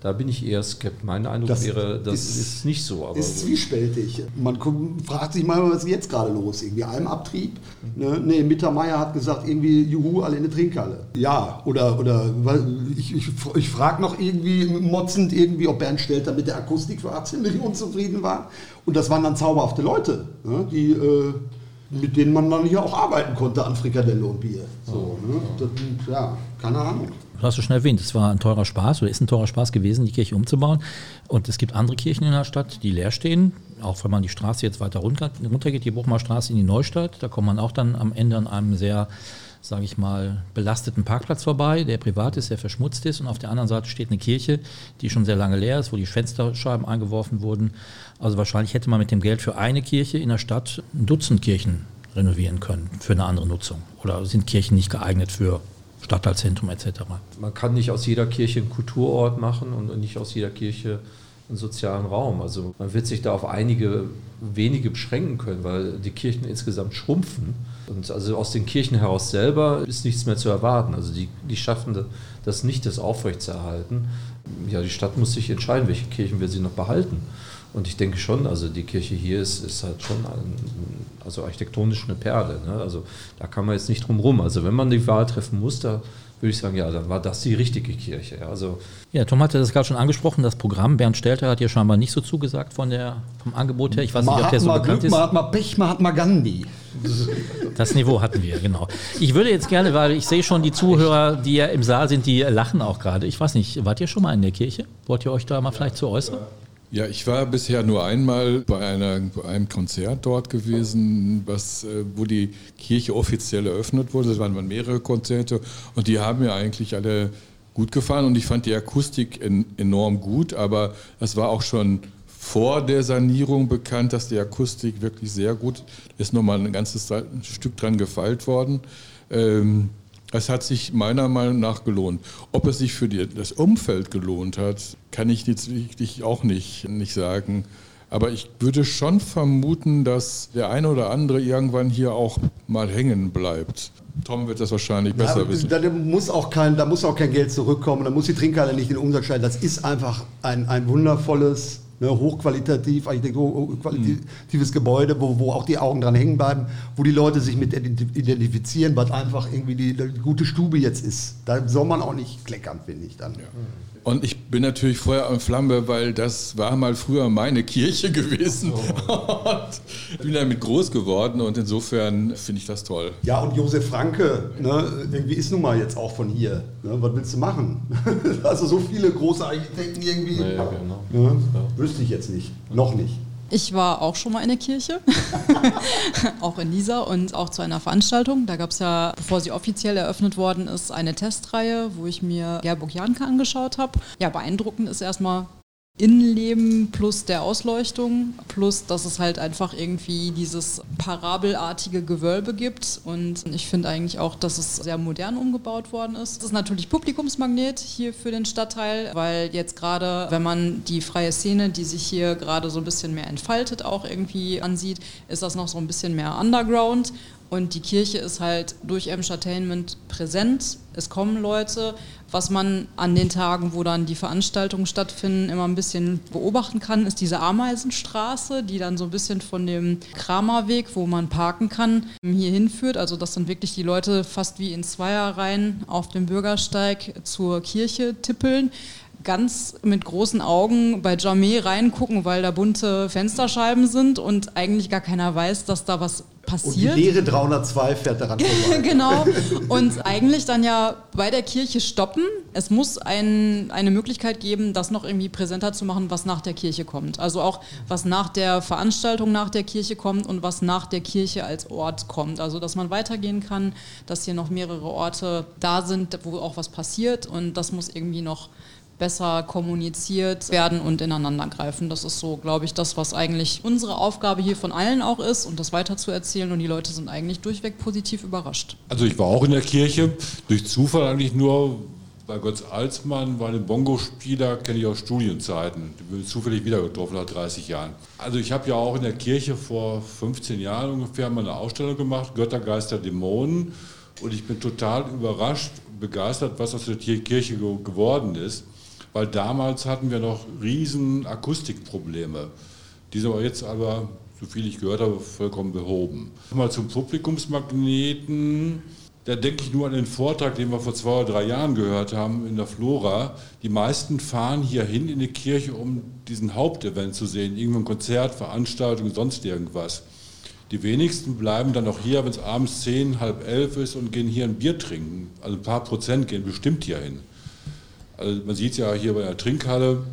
D: da bin ich eher skeptisch. Mein Eindruck das wäre, das ist, ist, nicht so.
B: Aber ist zwiespältig. Man fragt sich mal, was ist jetzt gerade los? Irgendwie Almabtrieb? Ne? Nee, Mittermeier hat gesagt, irgendwie, juhu, alle in der Trinkhalle. Ja, oder, oder ich, ich, ich frage noch irgendwie motzend, irgendwie, ob Bernd Stelter mit der Akustik für 18 Millionen zufrieden war. Und das waren dann zauberhafte Leute, ne? die... Äh, mit denen man dann hier auch arbeiten konnte an Frikadelle und Bier. So, ne? das, ja, keine Ahnung.
A: Du hast du schon erwähnt, es war ein teurer Spaß oder ist ein teurer Spaß gewesen, die Kirche umzubauen. Und es gibt andere Kirchen in der Stadt, die leer stehen. Auch wenn man die Straße jetzt weiter runter, runtergeht, die Bruchmarstraße in die Neustadt, da kommt man auch dann am Ende an einem sehr sage ich mal, belasteten Parkplatz vorbei, der privat ist, der verschmutzt ist. Und auf der anderen Seite steht eine Kirche, die schon sehr lange leer ist, wo die Fensterscheiben eingeworfen wurden. Also wahrscheinlich hätte man mit dem Geld für eine Kirche in der Stadt ein Dutzend Kirchen renovieren können für eine andere Nutzung. Oder sind Kirchen nicht geeignet für Stadtteilzentrum etc.?
D: Man kann nicht aus jeder Kirche einen Kulturort machen und nicht aus jeder Kirche einen sozialen Raum. Also man wird sich da auf einige wenige beschränken können, weil die Kirchen insgesamt schrumpfen. Und also aus den Kirchen heraus selber ist nichts mehr zu erwarten. Also die, die schaffen das nicht, das aufrechtzuerhalten. Ja, die Stadt muss sich entscheiden, welche Kirchen will sie noch behalten. Und ich denke schon, also die Kirche hier ist, ist halt schon ein, also architektonisch eine Perle. Ne? Also da kann man jetzt nicht drum rum. Also wenn man die Wahl treffen muss, da würde ich sagen, ja, dann war das die richtige Kirche. Ja, also
A: ja Tom hatte das gerade schon angesprochen, das Programm. Bernd Stelter hat ja scheinbar nicht so zugesagt von der, vom Angebot her. Ich weiß
B: man
A: nicht,
B: ob der so bekannt Glück, ist. Man hat mal Pech, man hat mal Gandhi.
A: Das Niveau hatten wir, genau. Ich würde jetzt gerne, weil ich sehe schon die Zuhörer, die ja im Saal sind, die lachen auch gerade. Ich weiß nicht, wart ihr schon mal in der Kirche? Wollt ihr euch da mal vielleicht zu äußern?
E: Ja, ich war bisher nur einmal bei, einer, bei einem Konzert dort gewesen, was, äh, wo die Kirche offiziell eröffnet wurde. Es waren mehrere Konzerte und die haben mir eigentlich alle gut gefallen und ich fand die Akustik enorm gut, aber es war auch schon vor der Sanierung bekannt, dass die Akustik wirklich sehr gut ist. Nochmal ein ganzes Stück dran gefeilt worden. Ähm, es hat sich meiner Meinung nach gelohnt. Ob es sich für die, das Umfeld gelohnt hat, kann ich jetzt wirklich auch nicht, nicht sagen. Aber ich würde schon vermuten, dass der eine oder andere irgendwann hier auch mal hängen bleibt. Tom wird das wahrscheinlich besser
B: ja,
E: wissen.
B: Da, muss auch kein, da muss auch kein Geld zurückkommen, da muss die Trinkhalle nicht in den Umsatz steigen. Das ist einfach ein, ein wundervolles ne, hochqualitativ, hochqualitatives Gebäude, wo, wo auch die Augen dran hängen bleiben, wo die Leute sich mit identifizieren, was einfach irgendwie die, die gute Stube jetzt ist. Da soll man auch nicht kleckern, finde ich dann. Ja.
E: Und ich bin natürlich Feuer und Flamme, weil das war mal früher meine Kirche gewesen. Oh. und bin damit groß geworden und insofern finde ich das toll.
B: Ja, und Josef Franke, ne, irgendwie ist nun mal jetzt auch von hier. Ne, was willst du machen? (laughs) also so viele große Architekten irgendwie. Ja, ja, genau. ne, wüsste ich jetzt nicht. Noch nicht.
F: Ich war auch schon mal in der Kirche, (laughs) auch in Nisa und auch zu einer Veranstaltung. Da gab es ja, bevor sie offiziell eröffnet worden ist, eine Testreihe, wo ich mir Gerburg Janke angeschaut habe. Ja, beeindruckend ist erstmal Innenleben plus der Ausleuchtung, plus dass es halt einfach irgendwie dieses parabelartige Gewölbe gibt. Und ich finde eigentlich auch, dass es sehr modern umgebaut worden ist. Es ist natürlich Publikumsmagnet hier für den Stadtteil, weil jetzt gerade, wenn man die freie Szene, die sich hier gerade so ein bisschen mehr entfaltet, auch irgendwie ansieht, ist das noch so ein bisschen mehr Underground. Und die Kirche ist halt durch Entertainment präsent. Es kommen Leute. Was man an den Tagen, wo dann die Veranstaltungen stattfinden, immer ein bisschen beobachten kann, ist diese Ameisenstraße, die dann so ein bisschen von dem Kramerweg, wo man parken kann, hier hinführt. Also dass dann wirklich die Leute fast wie in Zweierreihen auf dem Bürgersteig zur Kirche tippeln ganz mit großen Augen bei Jamé reingucken, weil da bunte Fensterscheiben sind und eigentlich gar keiner weiß, dass da was passiert.
B: Und die leere 302 fährt daran (laughs) vorbei.
F: genau. Und eigentlich dann ja bei der Kirche stoppen. Es muss ein, eine Möglichkeit geben, das noch irgendwie präsenter zu machen, was nach der Kirche kommt. Also auch was nach der Veranstaltung nach der Kirche kommt und was nach der Kirche als Ort kommt. Also dass man weitergehen kann, dass hier noch mehrere Orte da sind, wo auch was passiert und das muss irgendwie noch besser kommuniziert werden und ineinander greifen. Das ist so, glaube ich, das, was eigentlich unsere Aufgabe hier von allen auch ist und das weiterzuerzählen. Und die Leute sind eigentlich durchweg positiv überrascht.
G: Also ich war auch in der Kirche, durch Zufall eigentlich nur, bei Götz Alsmann war ein Bongo-Spieler, kenne ich aus Studienzeiten. Die bin zufällig wieder getroffen nach 30 Jahren. Also ich habe ja auch in der Kirche vor 15 Jahren ungefähr mal eine Ausstellung gemacht, Göttergeister, Dämonen. Und ich bin total überrascht, begeistert, was aus der Kirche geworden ist weil damals hatten wir noch riesen Akustikprobleme. Die sind aber jetzt aber, so viel ich gehört habe, vollkommen behoben. Mal zum Publikumsmagneten. Da denke ich nur an den Vortrag, den wir vor zwei oder drei Jahren gehört haben in der Flora. Die meisten fahren hier hin in die Kirche, um diesen Hauptevent zu sehen. Irgendein Konzert, Veranstaltung, sonst irgendwas. Die wenigsten bleiben dann auch hier, wenn es abends zehn, halb elf ist und gehen hier ein Bier trinken. Also ein paar Prozent gehen bestimmt hier hin. Also man sieht es ja hier bei der Trinkhalle.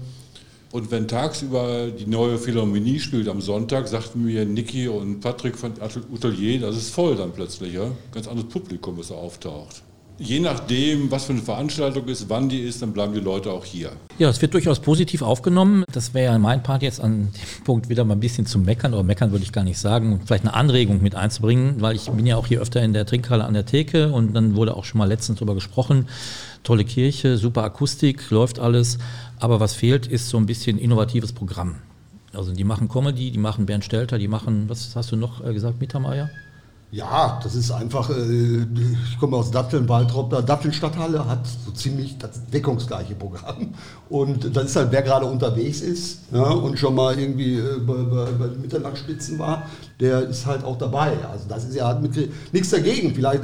G: Und wenn tagsüber die neue Philharmonie spielt am Sonntag, sagten mir Niki und Patrick von Atelier, das ist voll dann plötzlich. Ja? Ganz anderes Publikum, was da auftaucht. Je nachdem, was für eine Veranstaltung ist, wann die ist, dann bleiben die Leute auch hier.
A: Ja, es wird durchaus positiv aufgenommen. Das wäre ja mein Part jetzt an dem (laughs) Punkt wieder mal ein bisschen zu meckern, oder meckern würde ich gar nicht sagen, vielleicht eine Anregung mit einzubringen, weil ich bin ja auch hier öfter in der Trinkhalle an der Theke und dann wurde auch schon mal letztens darüber gesprochen, tolle Kirche, super Akustik, läuft alles. Aber was fehlt, ist so ein bisschen innovatives Programm. Also die machen Comedy, die machen Bernd Stelter, die machen, was hast du noch äh, gesagt, Mittermeier?
B: Ja, das ist einfach, äh, ich komme aus Datteln, Waltrop, Datteln Stadthalle hat so ziemlich das deckungsgleiche Programm. Und das ist halt, wer gerade unterwegs ist ja, und schon mal irgendwie äh, bei, bei, bei Mitternachtsspitzen war, der ist halt auch dabei. Also das ist ja nichts dagegen. Vielleicht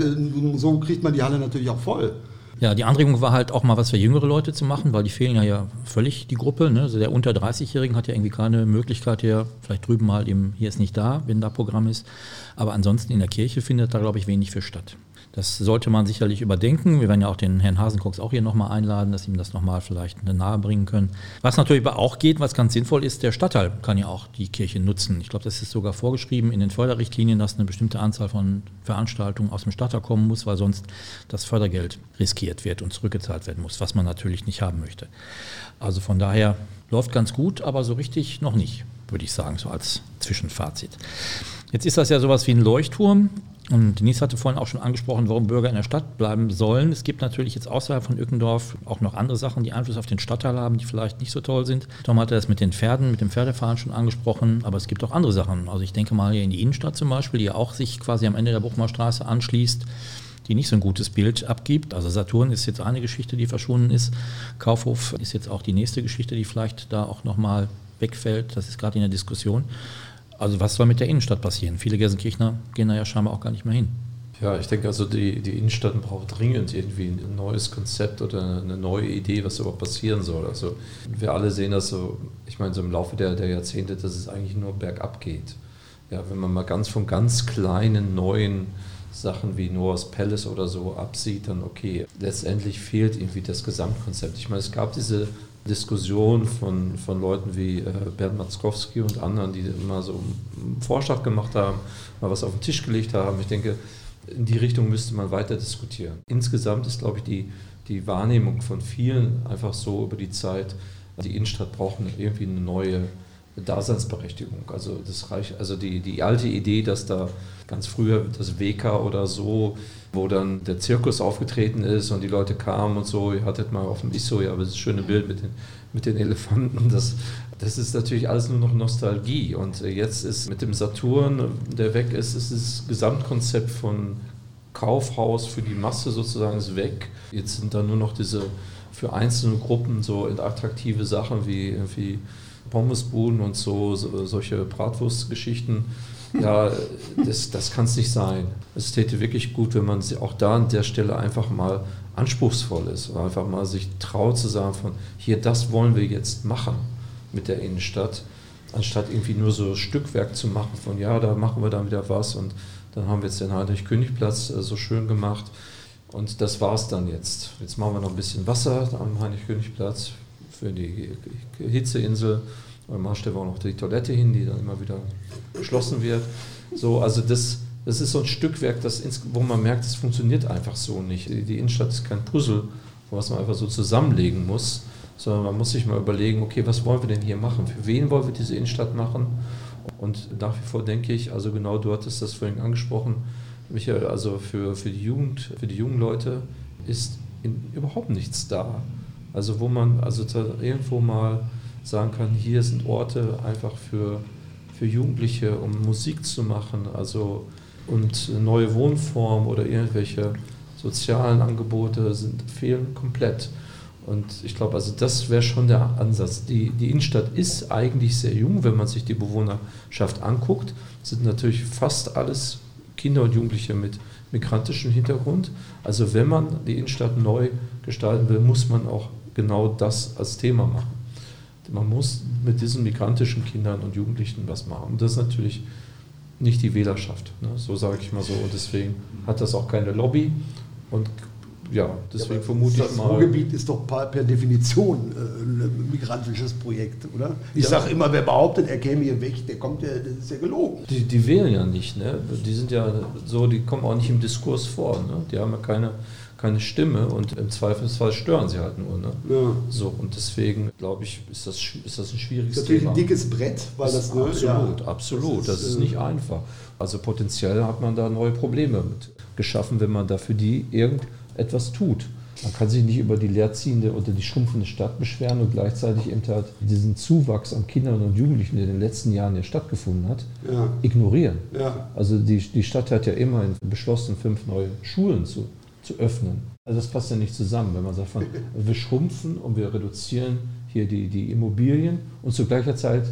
B: so kriegt man die Halle natürlich auch voll.
A: Ja, die Anregung war halt auch mal was für jüngere Leute zu machen, weil die fehlen ja, ja völlig, die Gruppe. Ne? Also der unter 30-Jährigen hat ja irgendwie keine Möglichkeit hier, vielleicht drüben mal eben, hier ist nicht da, wenn da Programm ist. Aber ansonsten in der Kirche findet da, glaube ich, wenig für statt. Das sollte man sicherlich überdenken. Wir werden ja auch den Herrn Hasenkox auch hier nochmal einladen, dass ihm das nochmal vielleicht nahe bringen können. Was natürlich aber auch geht, was ganz sinnvoll ist, der Stadtteil kann ja auch die Kirche nutzen. Ich glaube, das ist sogar vorgeschrieben in den Förderrichtlinien, dass eine bestimmte Anzahl von Veranstaltungen aus dem Stadtteil kommen muss, weil sonst das Fördergeld riskiert wird und zurückgezahlt werden muss, was man natürlich nicht haben möchte. Also von daher läuft ganz gut, aber so richtig noch nicht, würde ich sagen, so als Zwischenfazit. Jetzt ist das ja sowas wie ein Leuchtturm. Und Denise hatte vorhin auch schon angesprochen, warum Bürger in der Stadt bleiben sollen. Es gibt natürlich jetzt außerhalb von Ückendorf auch noch andere Sachen, die Einfluss auf den Stadtteil haben, die vielleicht nicht so toll sind. Tom hatte das mit den Pferden, mit dem Pferdefahren schon angesprochen, aber es gibt auch andere Sachen. Also ich denke mal hier in die Innenstadt zum Beispiel, die ja auch sich quasi am Ende der Buchmarstraße anschließt die nicht so ein gutes Bild abgibt. Also Saturn ist jetzt eine Geschichte, die verschwunden ist. Kaufhof ist jetzt auch die nächste Geschichte, die vielleicht da auch nochmal wegfällt. Das ist gerade in der Diskussion. Also was soll mit der Innenstadt passieren? Viele Gelsenkirchner gehen da ja scheinbar auch gar nicht mehr hin.
D: Ja, ich denke also, die, die Innenstadt braucht dringend irgendwie ein neues Konzept oder eine neue Idee, was überhaupt passieren soll. Also wir alle sehen das so, ich meine, so im Laufe der, der Jahrzehnte, dass es eigentlich nur bergab geht. Ja, wenn man mal ganz von ganz kleinen, neuen Sachen wie Noah's Palace oder so absieht, dann okay, letztendlich fehlt irgendwie das Gesamtkonzept. Ich meine, es gab diese Diskussion von, von Leuten wie äh, Bernd Matzkowski und anderen, die immer so einen Vorschlag gemacht haben, mal was auf den Tisch gelegt haben. Ich denke, in die Richtung müsste man weiter diskutieren. Insgesamt ist, glaube ich, die, die Wahrnehmung von vielen einfach so über die Zeit, die Innenstadt braucht irgendwie eine neue Daseinsberechtigung. Also das Reich, also die, die alte Idee, dass da ganz früher das WK oder so, wo dann der Zirkus aufgetreten ist und die Leute kamen und so, ihr hattet mal auf dem ISO ja das schöne Bild mit den, mit den Elefanten, das, das ist natürlich alles nur noch Nostalgie. Und jetzt ist mit dem Saturn, der weg ist, ist das Gesamtkonzept von Kaufhaus für die Masse sozusagen ist weg. Jetzt sind da nur noch diese für einzelne Gruppen so attraktive Sachen wie irgendwie Pommesbuden und so, so solche Bratwurstgeschichten. Ja, (laughs) das, das kann es nicht sein. Es täte wirklich gut, wenn man auch da an der Stelle einfach mal anspruchsvoll ist und einfach mal sich traut zu sagen von hier, das wollen wir jetzt machen mit der Innenstadt, anstatt irgendwie nur so Stückwerk zu machen von ja, da machen wir dann wieder was und dann haben wir jetzt den Heinrich-König-Platz äh, so schön gemacht und das war es dann jetzt. Jetzt machen wir noch ein bisschen Wasser am Heinrich-König-Platz für die Hitzeinsel. Stellen wir auch noch die Toilette hin, die dann immer wieder geschlossen wird. So, also das, das ist so ein Stückwerk, das, wo man merkt, es funktioniert einfach so nicht. Die Innenstadt ist kein Puzzle, was man einfach so zusammenlegen muss, sondern man muss sich mal überlegen, okay, was wollen wir denn hier machen? Für wen wollen wir diese Innenstadt machen? Und nach wie vor denke ich, also genau du hattest das vorhin angesprochen, Michael, also für, für die Jugend, für die jungen Leute ist in, überhaupt nichts da. Also wo man also irgendwo mal sagen kann, hier sind Orte einfach für, für Jugendliche, um Musik zu machen, also und neue Wohnformen oder irgendwelche sozialen Angebote sind, fehlen komplett. Und ich glaube, also das wäre schon der Ansatz. Die, die Innenstadt ist eigentlich sehr jung, wenn man sich die Bewohnerschaft anguckt. Sind natürlich fast alles Kinder und Jugendliche mit migrantischem Hintergrund. Also wenn man die Innenstadt neu gestalten will, muss man auch genau das als Thema machen. Man muss mit diesen migrantischen Kindern und Jugendlichen was machen. Und das ist natürlich nicht die Wählerschaft, ne? so sage ich mal so. Und deswegen hat das auch keine Lobby. Und ja, deswegen ja, vermute
B: ich
D: mal.
B: Das Ruhrgebiet ist doch per Definition äh, ein migrantisches Projekt, oder? Ich ja. sage immer, wer behauptet, er käme hier weg, der kommt ja, das ist ja gelogen.
D: Die, die wählen ja nicht, ne? Die sind ja so, die kommen auch nicht im Diskurs vor, ne? Die haben ja keine, keine Stimme und im Zweifelsfall stören sie halt nur, ne? Ja. So, und deswegen, glaube ich, ist das, ist das ein schwieriges
B: das ist
D: Thema.
B: ein dickes Brett, weil das, das
D: ne, Absolut, ja. absolut. Das ist, das ist nicht äh, einfach. Also potenziell hat man da neue Probleme mit geschaffen, wenn man da für die irgend etwas tut. Man kann sich nicht über die leerziehende oder die schrumpfende Stadt beschweren und gleichzeitig eben halt diesen Zuwachs an Kindern und Jugendlichen, der in den letzten Jahren ja stattgefunden hat, ja. ignorieren. Ja. Also die, die Stadt hat ja immerhin beschlossen, fünf neue Schulen zu, zu öffnen. Also das passt ja nicht zusammen, wenn man sagt, von, wir schrumpfen und wir reduzieren hier die, die Immobilien und zu gleicher Zeit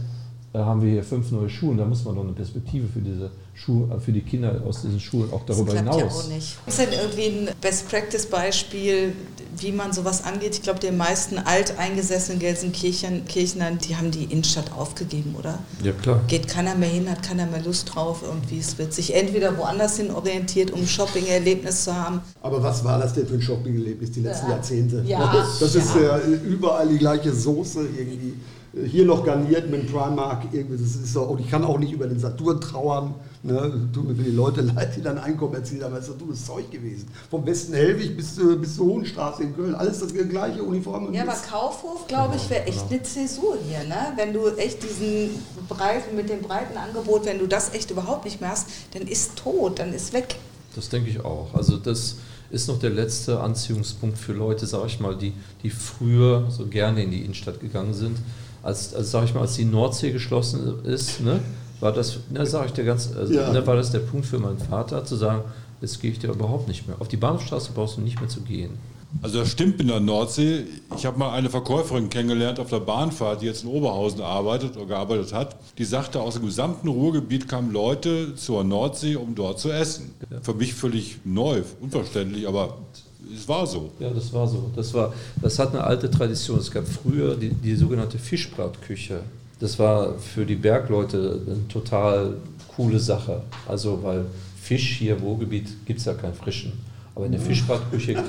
D: da haben wir hier fünf neue Schulen, da muss man doch eine Perspektive für, diese Schuhe, äh, für die Kinder aus diesen Schulen auch darüber das klappt hinaus. Ja auch
C: nicht. Ist denn irgendwie ein Best-Practice-Beispiel, wie man sowas angeht? Ich glaube, die meisten alteingesessenen Gelsenkirchnern, die haben die Innenstadt aufgegeben, oder?
D: Ja, klar.
C: Geht keiner mehr hin, hat keiner mehr Lust drauf. Irgendwie es wird sich entweder woanders hin orientiert, um ein Shopping-Erlebnis zu haben.
B: Aber was war das denn für ein Shopping-Erlebnis die letzten ja. Jahrzehnte? Ja. Das ist ja. überall die gleiche Soße irgendwie hier noch garniert mit dem Primark. Irgendwie, das ist so, und ich kann auch nicht über den Saturn trauern. Ne? Tut mir für die Leute (laughs) leid, die dann Einkommen erzielt haben. Das ist ein dummes Zeug gewesen. Vom Westen Helwig bis, bis zur Hohenstraße in Köln. Alles das gleiche Uniform.
C: Ja, aber Kaufhof, glaube ich, wäre echt eine Zäsur hier. Ne? Wenn du echt diesen breiten, mit dem breiten Angebot, wenn du das echt überhaupt nicht mehr hast, dann ist tot, dann ist weg.
D: Das denke ich auch. Also das ist noch der letzte Anziehungspunkt für Leute, sage ich mal, die, die früher so gerne in die Innenstadt gegangen sind als, als sag ich mal, als die Nordsee geschlossen ist, ne, war das, ne, sag ich dir ganz, also, ja. ne, war das der Punkt für meinen Vater, zu sagen, jetzt gehe ich dir überhaupt nicht mehr. Auf die Bahnhofstraße brauchst du nicht mehr zu gehen.
G: Also das stimmt in der Nordsee. Ich habe mal eine Verkäuferin kennengelernt auf der Bahnfahrt, die jetzt in Oberhausen arbeitet oder gearbeitet hat. Die sagte, aus dem gesamten Ruhrgebiet kamen Leute zur Nordsee, um dort zu essen. Für mich völlig neu, unverständlich, aber es war so.
D: Ja, das war so. Das, war, das hat eine alte Tradition. Es gab früher die, die sogenannte Fischbratküche. Das war für die Bergleute eine total coole Sache. Also, weil Fisch hier im Ruhrgebiet gibt es ja keinen frischen. Aber in der Fischbratküche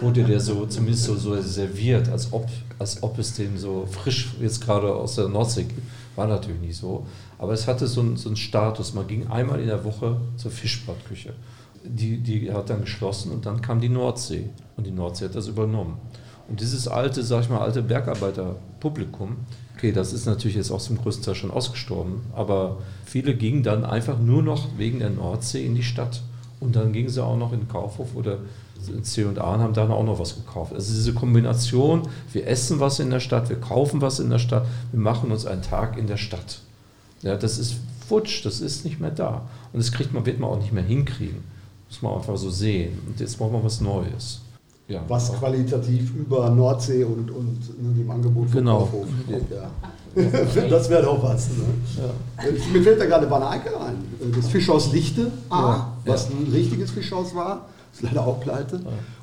D: wurde der so zumindest so, so serviert, als ob, als ob es den so frisch jetzt gerade aus der Nordsee gibt. War natürlich nicht so. Aber es hatte so einen, so einen Status. Man ging einmal in der Woche zur Fischbratküche die, die hat dann geschlossen und dann kam die Nordsee und die Nordsee hat das übernommen. Und dieses alte, sag ich mal, alte Bergarbeiterpublikum, okay, das ist natürlich jetzt auch zum größten Teil schon ausgestorben, aber viele gingen dann einfach nur noch wegen der Nordsee in die Stadt. Und dann gingen sie auch noch in den Kaufhof oder C und A und haben dann auch noch was gekauft. Also diese Kombination, wir essen was in der Stadt, wir kaufen was in der Stadt, wir machen uns einen Tag in der Stadt. Ja, das ist futsch, das ist nicht mehr da. Und das kriegt man, wird man auch nicht mehr hinkriegen. Muss man einfach so sehen. Und jetzt brauchen wir was Neues.
B: Ja. Was qualitativ über Nordsee und, und ne, dem Angebot
D: von genau.
B: Kaufhof kommt. Ja. das wäre doch was. Ne? Ja. Mir fällt da gerade Wanne-Eickel ein. Das Fischhaus Lichte, A, was ein richtiges Fischhaus war, ist leider auch pleite.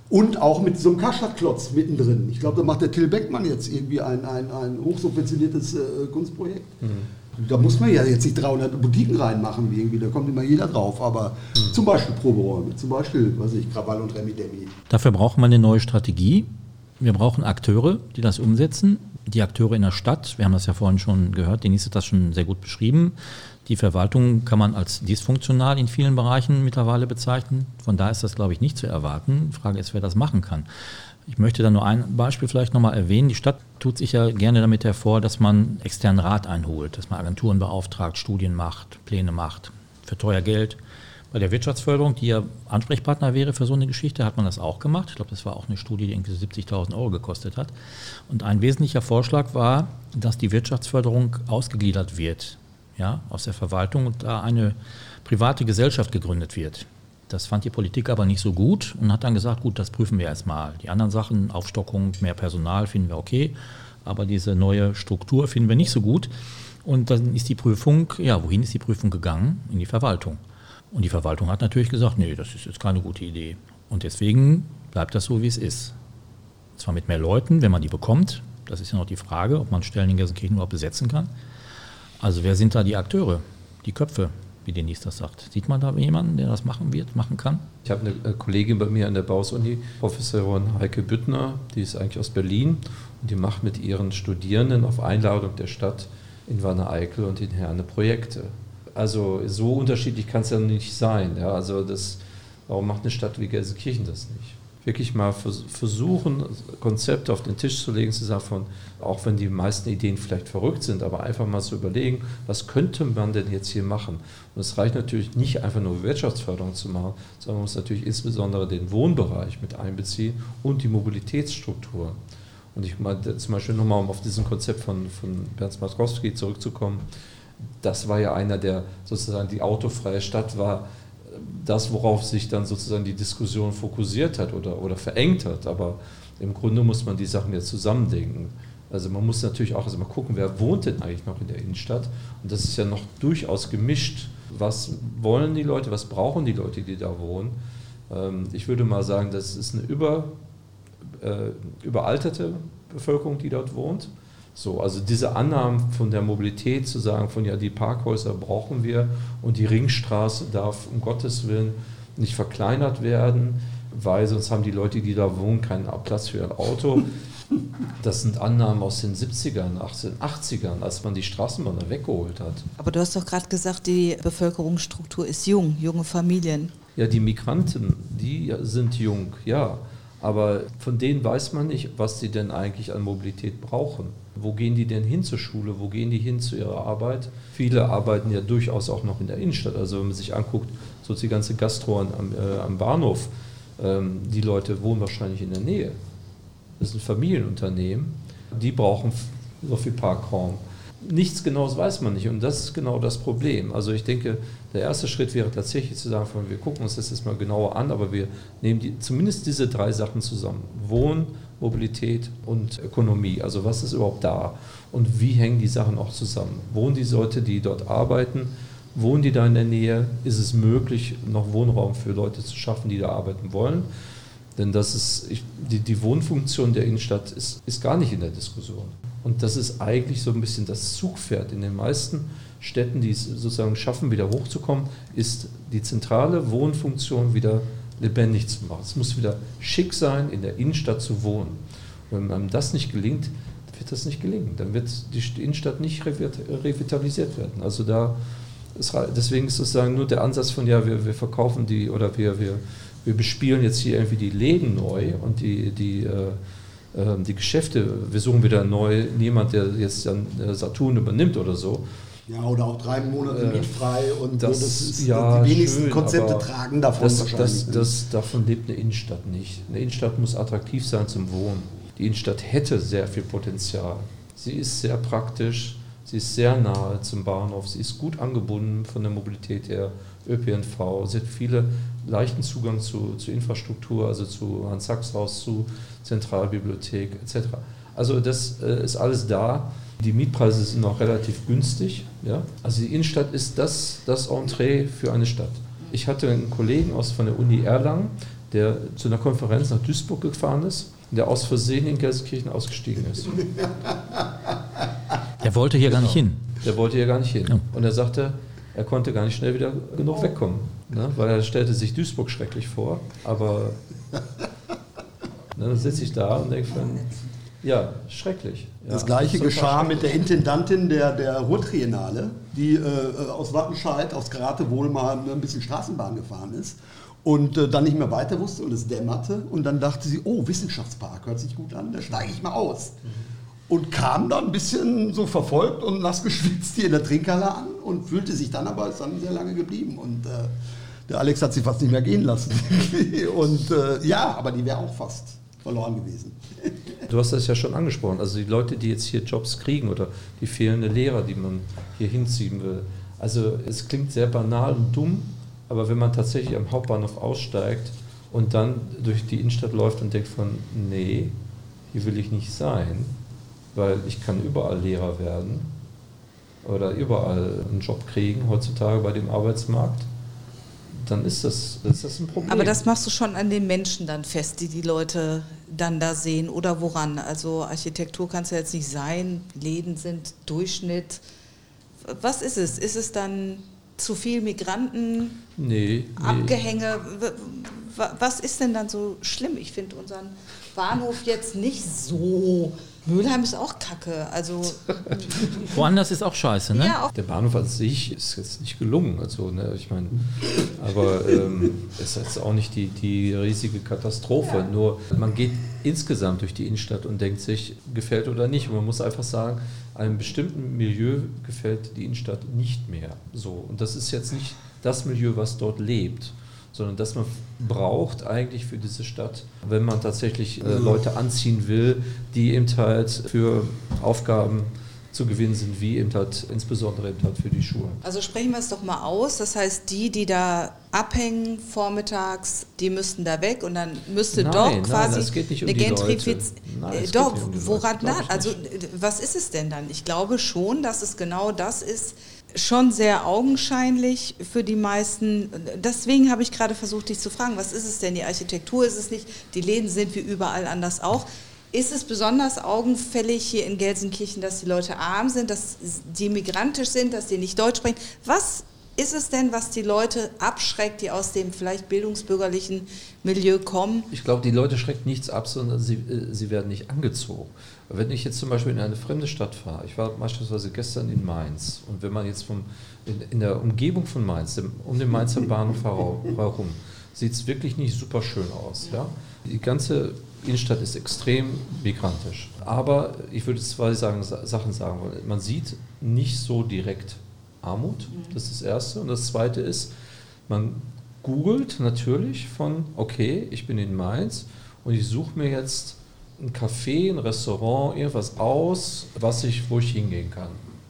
B: Und auch mit so einem Karstadtklotz mittendrin. Ich glaube, da macht der Till Beckmann jetzt irgendwie ein, ein, ein hochsubventioniertes äh, Kunstprojekt. Mhm. Da muss man ja jetzt nicht 300 Boutiquen reinmachen, wie irgendwie, da kommt immer jeder drauf. Aber mhm. zum Beispiel Proberäume, zum Beispiel, weiß ich, Krawall und Remi Demi.
A: Dafür braucht man eine neue Strategie. Wir brauchen Akteure, die das umsetzen. Die Akteure in der Stadt, wir haben das ja vorhin schon gehört, Denise hat das schon sehr gut beschrieben. Die Verwaltung kann man als dysfunktional in vielen Bereichen mittlerweile bezeichnen. Von da ist das, glaube ich, nicht zu erwarten. Die Frage ist, wer das machen kann. Ich möchte da nur ein Beispiel vielleicht nochmal erwähnen. Die Stadt tut sich ja gerne damit hervor, dass man externen Rat einholt, dass man Agenturen beauftragt, Studien macht, Pläne macht, für teuer Geld. Bei der Wirtschaftsförderung, die ja Ansprechpartner wäre für so eine Geschichte, hat man das auch gemacht. Ich glaube, das war auch eine Studie, die irgendwie 70.000 Euro gekostet hat. Und ein wesentlicher Vorschlag war, dass die Wirtschaftsförderung ausgegliedert wird ja, aus der Verwaltung und da eine private Gesellschaft gegründet wird. Das fand die Politik aber nicht so gut und hat dann gesagt, gut, das prüfen wir erstmal. Die anderen Sachen, Aufstockung, mehr Personal finden wir okay, aber diese neue Struktur finden wir nicht so gut. Und dann ist die Prüfung, ja, wohin ist die Prüfung gegangen? In die Verwaltung. Und die Verwaltung hat natürlich gesagt, nee, das ist jetzt keine gute Idee. Und deswegen bleibt das so, wie es ist. Zwar mit mehr Leuten, wenn man die bekommt. Das ist ja noch die Frage, ob man Stellen in Gelsenkirchen überhaupt besetzen kann. Also wer sind da die Akteure, die Köpfe, wie Denise das sagt? Sieht man da jemanden, der das machen wird, machen kann?
D: Ich habe eine Kollegin bei mir an der Baus-Uni, Professorin Heike Büttner, die ist eigentlich aus Berlin und die macht mit ihren Studierenden auf Einladung der Stadt in Wanne-Eickel und in Herne Projekte. Also so unterschiedlich kann es ja nicht sein. Ja? Also das, warum macht eine Stadt wie Gelsenkirchen das nicht? Wirklich mal versuchen, Konzepte auf den Tisch zu legen, zu sagen, von, auch wenn die meisten Ideen vielleicht verrückt sind, aber einfach mal zu überlegen, was könnte man denn jetzt hier machen? Und es reicht natürlich nicht einfach nur Wirtschaftsförderung zu machen, sondern man muss natürlich insbesondere den Wohnbereich mit einbeziehen und die Mobilitätsstruktur. Und ich meine, zum Beispiel nochmal, um auf diesen Konzept von, von Bernd Matkowski zurückzukommen, das war ja einer, der sozusagen die autofreie Stadt war, das, worauf sich dann sozusagen die Diskussion fokussiert hat oder, oder verengt hat. Aber im Grunde muss man die Sachen ja zusammendenken. Also man muss natürlich auch erstmal gucken, wer wohnt denn eigentlich noch in der Innenstadt. Und das ist ja noch durchaus gemischt. Was wollen die Leute, was brauchen die Leute, die da wohnen? Ähm, ich würde mal sagen, das ist eine über, äh, überalterte Bevölkerung, die dort wohnt. So, also diese Annahmen von der Mobilität zu sagen, von ja, die Parkhäuser brauchen wir und die Ringstraße darf um Gottes Willen nicht verkleinert werden, weil sonst haben die Leute, die da wohnen, keinen Platz für ihr Auto. Das sind Annahmen aus den 70ern, 80ern, als man die Straßenbahner weggeholt hat.
C: Aber du hast doch gerade gesagt, die Bevölkerungsstruktur ist jung, junge Familien.
D: Ja, die Migranten, die sind jung, ja. Aber von denen weiß man nicht, was sie denn eigentlich an Mobilität brauchen. Wo gehen die denn hin zur Schule? Wo gehen die hin zu ihrer Arbeit? Viele arbeiten ja durchaus auch noch in der Innenstadt. Also wenn man sich anguckt, so die ganze Gastro am, äh, am Bahnhof, ähm, die Leute wohnen wahrscheinlich in der Nähe. Das sind Familienunternehmen, die brauchen so viel Parkraum. Nichts Genaues weiß man nicht und das ist genau das Problem. Also ich denke, der erste Schritt wäre tatsächlich zu sagen, wir gucken uns das jetzt mal genauer an, aber wir nehmen die, zumindest diese drei Sachen zusammen. Wohnen, Mobilität und Ökonomie. Also was ist überhaupt da und wie hängen die Sachen auch zusammen? Wohnen die Leute, die dort arbeiten? Wohnen die da in der Nähe? Ist es möglich, noch Wohnraum für Leute zu schaffen, die da arbeiten wollen? Denn das ist, ich, die, die Wohnfunktion der Innenstadt ist, ist gar nicht in der Diskussion. Und das ist eigentlich so ein bisschen das Zugpferd in den meisten Städten, die es sozusagen schaffen, wieder hochzukommen, ist die zentrale Wohnfunktion wieder lebendig zu machen. Es muss wieder schick sein, in der Innenstadt zu wohnen. wenn einem das nicht gelingt, wird das nicht gelingen. Dann wird die Innenstadt nicht revitalisiert werden. Also da deswegen ist sozusagen nur der Ansatz von, ja, wir, wir verkaufen die oder wir, wir, wir bespielen jetzt hier irgendwie die Läden neu und die, die, äh, äh die Geschäfte, wir suchen wieder neu, niemand, der jetzt dann äh, Saturn übernimmt oder so,
B: ja, oder auch drei Monate äh, mietfrei und
D: das, das ist, ja,
B: die wenigsten
D: schön,
B: Konzepte tragen davon
D: das, wahrscheinlich. Das, das, davon lebt eine Innenstadt nicht. Eine Innenstadt muss attraktiv sein zum Wohnen. Die Innenstadt hätte sehr viel Potenzial. Sie ist sehr praktisch, sie ist sehr nahe zum Bahnhof, sie ist gut angebunden von der Mobilität her, ÖPNV, sie hat viele leichten Zugang zu, zu Infrastruktur, also zu Hans-Sachs-Haus, zu Zentralbibliothek etc. Also das äh, ist alles da. Die Mietpreise sind noch relativ günstig. Ja? Also die Innenstadt ist das, das Entree für eine Stadt. Ich hatte einen Kollegen aus, von der Uni Erlangen, der zu einer Konferenz nach Duisburg gefahren ist und der aus Versehen in Gelsenkirchen ausgestiegen ist.
A: Der (laughs) wollte hier gar nicht hin.
D: Der wollte hier gar nicht hin.
A: Ja.
D: Und er sagte, er konnte gar nicht schnell wieder genug wegkommen. Ne? Weil er stellte sich Duisburg schrecklich vor. Aber ne, (laughs) dann sitze ich da und denke ja, schrecklich. Ja,
B: Das gleiche
D: ist
B: geschah mit der Intendantin der, der Ruhrtriennale, die äh, aus Wattenscheid, aus Grate wohl mal ein bisschen Straßenbahn gefahren ist und äh, dann nicht mehr weiter wusste und es dämmerte. Und dann dachte sie, oh, Wissenschaftspark hört sich gut an, da steige ich mal aus. Und kam dann ein bisschen so verfolgt und nass geschwitzt hier in der Trinkhalle an und fühlte sich dann aber, ist dann sehr lange geblieben. Und äh, der Alex hat sie fast nicht mehr gehen lassen. (laughs) und äh, ja, aber die wäre auch fast verloren gewesen.
D: Du hast das ja schon angesprochen. Also die Leute, die jetzt hier Jobs kriegen oder die fehlende Lehrer, die man hier hinziehen will. Also es klingt sehr banal und dumm, aber wenn man tatsächlich am Hauptbahnhof aussteigt und dann durch die Innenstadt läuft und denkt von, nee, hier will ich nicht sein, weil ich kann überall Lehrer werden oder überall einen Job kriegen heutzutage bei dem Arbeitsmarkt, dann ist das, ist das ein Problem.
C: Aber das machst du schon an den Menschen dann fest, die die Leute dann da sehen oder woran? Also Architektur kann es ja jetzt nicht sein, Läden sind Durchschnitt. Was ist es? Ist es dann zu viel Migranten,
D: nee.
C: Abgehänge? Was ist denn dann so schlimm? Ich finde unseren Bahnhof jetzt nicht so. Mülheim ist auch kacke. Also (laughs)
A: Woanders ist auch scheiße, ne?
C: ja, auch
D: Der Bahnhof an sich ist jetzt nicht gelungen, also ne, ich meine, aber ähm, es ist jetzt auch nicht die, die riesige Katastrophe. Nur man geht insgesamt durch die Innenstadt und denkt sich, gefällt oder nicht. Und man muss einfach sagen, einem bestimmten Milieu gefällt die Innenstadt nicht mehr. So und das ist jetzt nicht das Milieu, was dort lebt, sondern das man braucht eigentlich für diese Stadt, wenn man tatsächlich äh, Leute anziehen will, die eben halt für Aufgaben zu gewinnen sind, wie eben halt insbesondere eben halt für die Schulen.
C: Also sprechen wir es doch mal aus. Das heißt, die, die da abhängen vormittags, die müssten da weg und dann müsste
D: Nein,
C: doch
D: nein,
C: quasi
D: es geht nicht um
C: eine
D: die
C: Gentrifiz
D: Leute. Nein,
C: Äh, Doch,
D: um
C: woran
D: Leute,
C: Also äh, was ist es denn dann? Ich glaube schon, dass es genau das ist. Schon sehr augenscheinlich für die meisten. Deswegen habe ich gerade versucht, dich zu fragen, was ist es denn? Die Architektur ist es nicht, die Läden sind wie überall anders auch. Ist es besonders augenfällig hier in Gelsenkirchen, dass die Leute arm sind, dass die migrantisch sind, dass die nicht Deutsch sprechen? Was ist es denn, was die Leute abschreckt, die aus dem vielleicht bildungsbürgerlichen Milieu kommen?
D: Ich glaube, die Leute schreckt nichts ab, sondern sie, äh, sie werden nicht angezogen. Wenn ich jetzt zum Beispiel in eine fremde Stadt fahre, ich war beispielsweise gestern in Mainz und wenn man jetzt vom, in, in der Umgebung von Mainz, um den Mainzer Bahnhof herum, sieht es wirklich nicht super schön aus. Ja? Die ganze Innenstadt ist extrem migrantisch. Aber ich würde zwei sagen, Sachen sagen wollen. Man sieht nicht so direkt Armut, das ist das Erste. Und das Zweite ist, man googelt natürlich von, okay, ich bin in Mainz und ich suche mir jetzt ein Café, ein Restaurant, irgendwas aus, was ich, wo ich hingehen kann.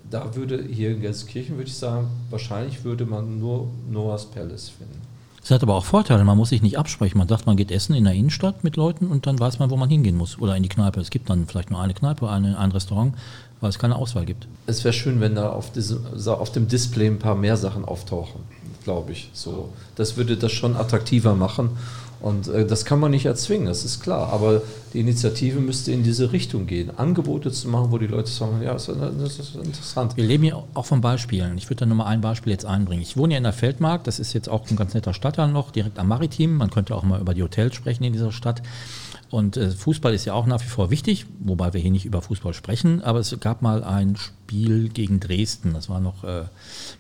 D: Da würde hier in Gelsenkirchen, würde ich sagen, wahrscheinlich würde man nur Noah's Palace finden.
A: Es hat aber auch Vorteile, man muss sich nicht absprechen. Man sagt, man geht essen in der Innenstadt mit Leuten und dann weiß man, wo man hingehen muss. Oder in die Kneipe. Es gibt dann vielleicht nur eine Kneipe, eine, ein Restaurant, weil es keine Auswahl gibt.
D: Es wäre schön, wenn da auf, diesem, auf dem Display ein paar mehr Sachen auftauchen, glaube ich. So, das würde das schon attraktiver machen. Und äh, das kann man nicht erzwingen, das ist klar. Aber die Initiative müsste in diese Richtung gehen. Angebote zu machen, wo die Leute sagen, ja, das ist, interessant.
A: Wir leben hier auch von Beispielen. Ich würde da nur mal ein Beispiel jetzt einbringen. Ich wohne hier in der Feldmark, das ist jetzt auch ein ganz netter Stadtteil noch, direkt am Maritim. Man könnte auch mal über die Hotels sprechen in dieser Stadt. Und äh, Fußball ist ja auch nach wie vor wichtig, wobei wir hier nicht über Fußball sprechen. Aber es gab mal ein Spiel gegen Dresden, das war noch äh,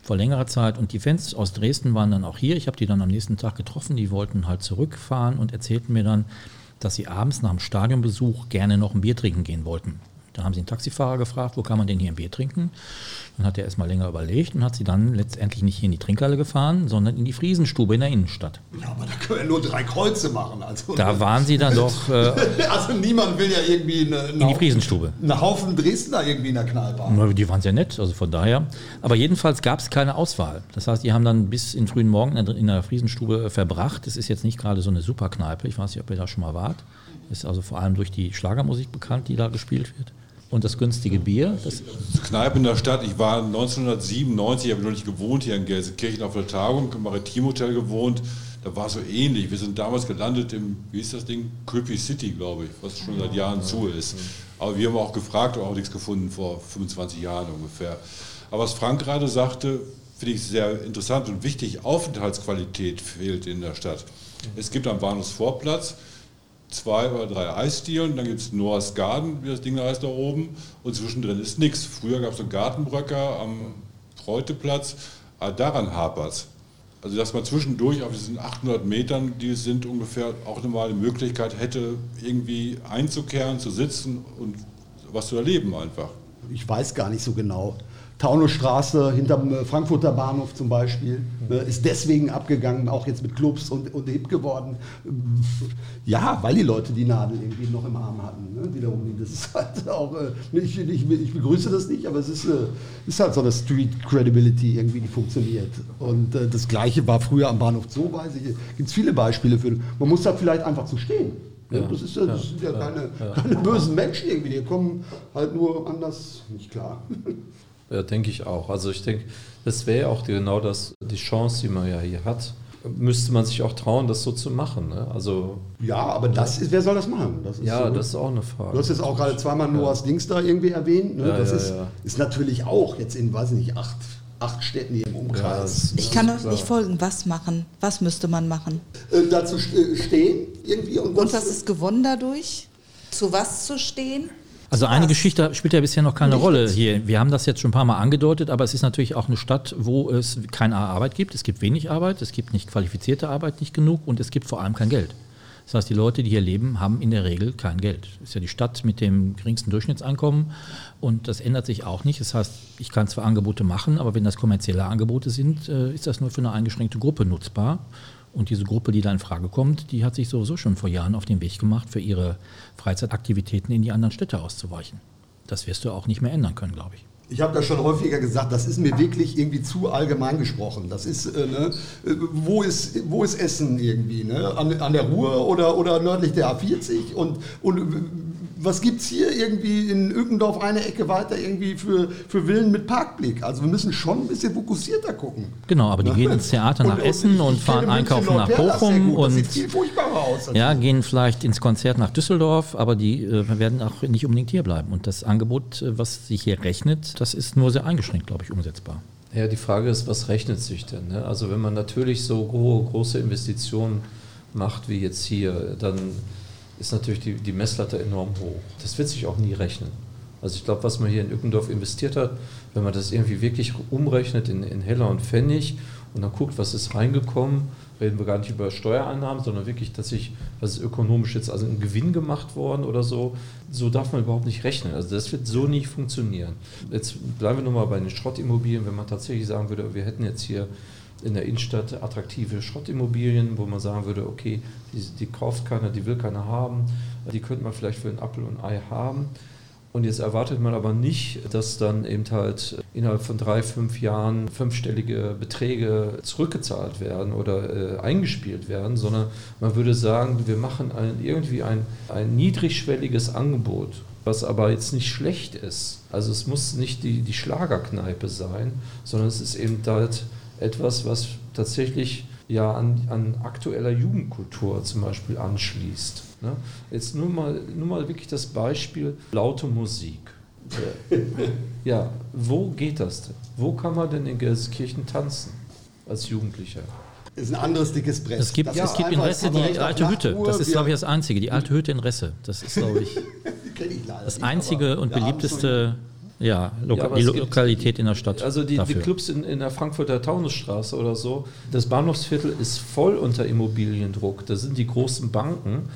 A: vor längerer Zeit. Und die Fans aus Dresden waren dann auch hier. Ich habe die dann am nächsten Tag getroffen. Die wollten halt zurückfahren und erzählten mir dann, dass sie abends nach dem Stadionbesuch gerne noch ein Bier trinken gehen wollten. Dann haben sie einen Taxifahrer gefragt, wo kann man denn hier ein Bier trinken? Dann hat er erstmal länger überlegt und hat sie dann letztendlich nicht hier in die Trinkhalle gefahren, sondern in die Friesenstube in der Innenstadt.
B: Ja, aber da können wir nur drei Kreuze machen. Also,
A: Da waren sie dann doch äh, (laughs)
B: also niemand will ja irgendwie eine,
A: in die Friesenstube.
B: einen Haufen Dresdner irgendwie in der Kneipe haben.
A: Die waren sehr nett, also von daher. Aber jedenfalls gab es keine Auswahl. Das heißt, die haben dann bis in den frühen Morgen in der- in der Friesenstube äh, verbracht. Das ist jetzt nicht gerade so eine Superkneipe. Ich weiß nicht, ob ihr da schon mal wart. Ist also vor allem durch die Schlagermusik bekannt, die da gespielt wird. Und das günstige Bier. Das,
G: Kneipe in der Stadt. Ich war 1997, habe noch nicht gewohnt, hier in Gelsenkirchen auf der Tagung, im Maritimhotel gewohnt. da war es so ähnlich. Wir sind damals gelandet im, wie ist das Ding? Köpi City, glaube ich, was schon seit Jahren zu ist. Aber wir haben auch gefragt und auch nichts gefunden vor 25 Jahren ungefähr. Aber was Frank gerade sagte, finde ich sehr interessant und wichtig, Aufenthaltsqualität fehlt in der Stadt. Es gibt am Bahnhofsvorplatz zwei oder drei Eisdielen, dann gibt es Noahs Garden, wie das Ding heißt da oben, und zwischendrin ist nichts. Früher gab es einen Gartenbröcker am Freuteplatz, aber daran hapert es. Also dass man zwischendurch auf diesen 800 Metern, die es sind ungefähr, auch nochmal die Möglichkeit hätte, irgendwie einzukehren, zu sitzen und was zu erleben einfach.
B: Ich weiß gar nicht so genau. Taunusstraße hinterm äh, Frankfurter Bahnhof zum Beispiel, ne, ist deswegen abgegangen, auch jetzt mit Clubs und, und hip geworden. Ja, weil die Leute die Nadel irgendwie noch im Arm hatten. Ne? Wiederum, das ist (laughs) halt auch, äh, ich, ich, ich, begrüße das nicht, aber es ist, äh, ist halt so eine Street Credibility irgendwie, die funktioniert. Und äh, das Gleiche war früher am Bahnhof Zoo, weiß ich, gibt es viele Beispiele für. Man muss da vielleicht einfach zu stehen. Ja, das, ist, das sind ja, keine, keine bösen Menschen irgendwie, die kommen halt nur anders nicht klar. (laughs)
D: Ja, denke ich auch. Also ich denke, das wäre auch genau das, die Chance, die man ja hier hat. Müsste man sich auch trauen, das so zu machen. Ne? Also,
B: ja, aber das ist, wer soll das machen?
D: Das ja, so, das ist auch eine Frage.
B: Du hast jetzt auch gerade zweimal Noahs ja. Dings da irgendwie erwähnt. Ne? Ja, das ja, ist, ist natürlich auch jetzt in, weiß nicht, acht, acht Städten hier im Umkreis.
C: ich kann euch nicht folgen. Was machen? Was müsste man machen?
B: Äh, dazu äh, stehen irgendwie.
C: Und, und was ist gewonnen dadurch? Zu was zu stehen?
A: Also eine Geschichte spielt ja bisher noch keine Nicht Rolle hier. Wir haben das jetzt schon ein paar Mal angedeutet, aber es ist natürlich auch eine Stadt, wo es keine Arbeit gibt. Es gibt wenig Arbeit, es gibt nicht qualifizierte Arbeit, nicht genug und es gibt vor allem kein Geld. Das heißt, die Leute, die hier leben, haben in der Regel kein Geld. Das ist ja die Stadt mit dem geringsten Durchschnittseinkommen und das ändert sich auch nicht. Das heißt, ich kann zwar Angebote machen, aber wenn das kommerzielle Angebote sind, äh, ist das nur für eine eingeschränkte Gruppe nutzbar. Und diese Gruppe, die da in Frage kommt, die hat sich sowieso schon vor Jahren auf den Weg gemacht, für ihre Freizeitaktivitäten in die anderen Städte auszuweichen. Das wirst du auch nicht mehr ändern können, glaube ich.
B: Ich habe das schon häufiger gesagt, das ist mir wirklich irgendwie zu allgemein gesprochen. Das ist, äh, ne, äh, wo, ist wo ist Essen irgendwie? Ne? An, an der Ruhr oder, oder nördlich der A40? Und, und was gibt es hier irgendwie in Ückendorf eine Ecke weiter irgendwie für, für Villen mit Parkblick? Also wir müssen schon ein bisschen fokussierter gucken.
A: Genau, aber die gehen ins Theater nach und, Essen und, und fahren einkaufen nach Bochum und das sieht viel furchtbarer aus. Ja, gehen vielleicht ins Konzert nach Düsseldorf, aber die äh, werden auch nicht unbedingt hier bleiben. Und das Angebot, äh, was sich hier rechnet, das ist nur sehr eingeschränkt, glaube ich, umsetzbar.
D: Ja, die Frage ist, was rechnet sich denn? Ne? Also wenn man natürlich so große Investitionen macht wie jetzt hier, dann ist natürlich die, die Messlatte enorm hoch. Das wird sich auch nie rechnen. Also ich glaube, was man hier in Ückendorf investiert hat, wenn man das irgendwie wirklich umrechnet in, in Heller und Pfennig und dann guckt, was ist reingekommen, reden wir gar nicht über Steuereinnahmen, sondern wirklich, dass sich, was ist ökonomisch jetzt, also ein Gewinn gemacht worden oder so, so darf man überhaupt nicht rechnen. Also das wird so nicht funktionieren. Jetzt bleiben wir nochmal bei den Schrottimmobilien, wenn man tatsächlich sagen würde, wir hätten jetzt hier in der Innenstadt attraktive Schrottimmobilien, wo man sagen würde, okay, die, die kauft keiner, die will keiner haben, die könnte man vielleicht für ein Apfel und Ei haben. Und jetzt erwartet man aber nicht, dass dann eben halt innerhalb von drei, fünf Jahren fünfstellige Beträge zurückgezahlt werden oder äh, eingespielt werden, sondern man würde sagen, wir machen ein, irgendwie ein, ein niedrigschwelliges Angebot, was aber jetzt nicht schlecht ist. Also es muss nicht die, die Schlagerkneipe sein, sondern es ist eben halt etwas, was tatsächlich ja an, an aktueller Jugendkultur zum Beispiel anschließt. Ne? Jetzt nur mal, nur mal wirklich das Beispiel laute Musik. (laughs) ja, wo geht das denn? Wo kann man denn in Gelsenkirchen tanzen als Jugendlicher?
B: Das ist ein anderes dickes Brett.
A: Es gibt, es gibt in Resse die alte Hütte. Das ist, glaube ich, das Einzige. Die alte Hütte in Resse. Das ist, glaube ich, (laughs) das einzige und beliebteste ja, Loka ja die Lokalität in der Stadt.
D: Also die, die Clubs in, in, der Frankfurter Taunusstraße oder so, das Bahnhofsviertel ist voll unter Immobiliendruck. Da sind die großen Banken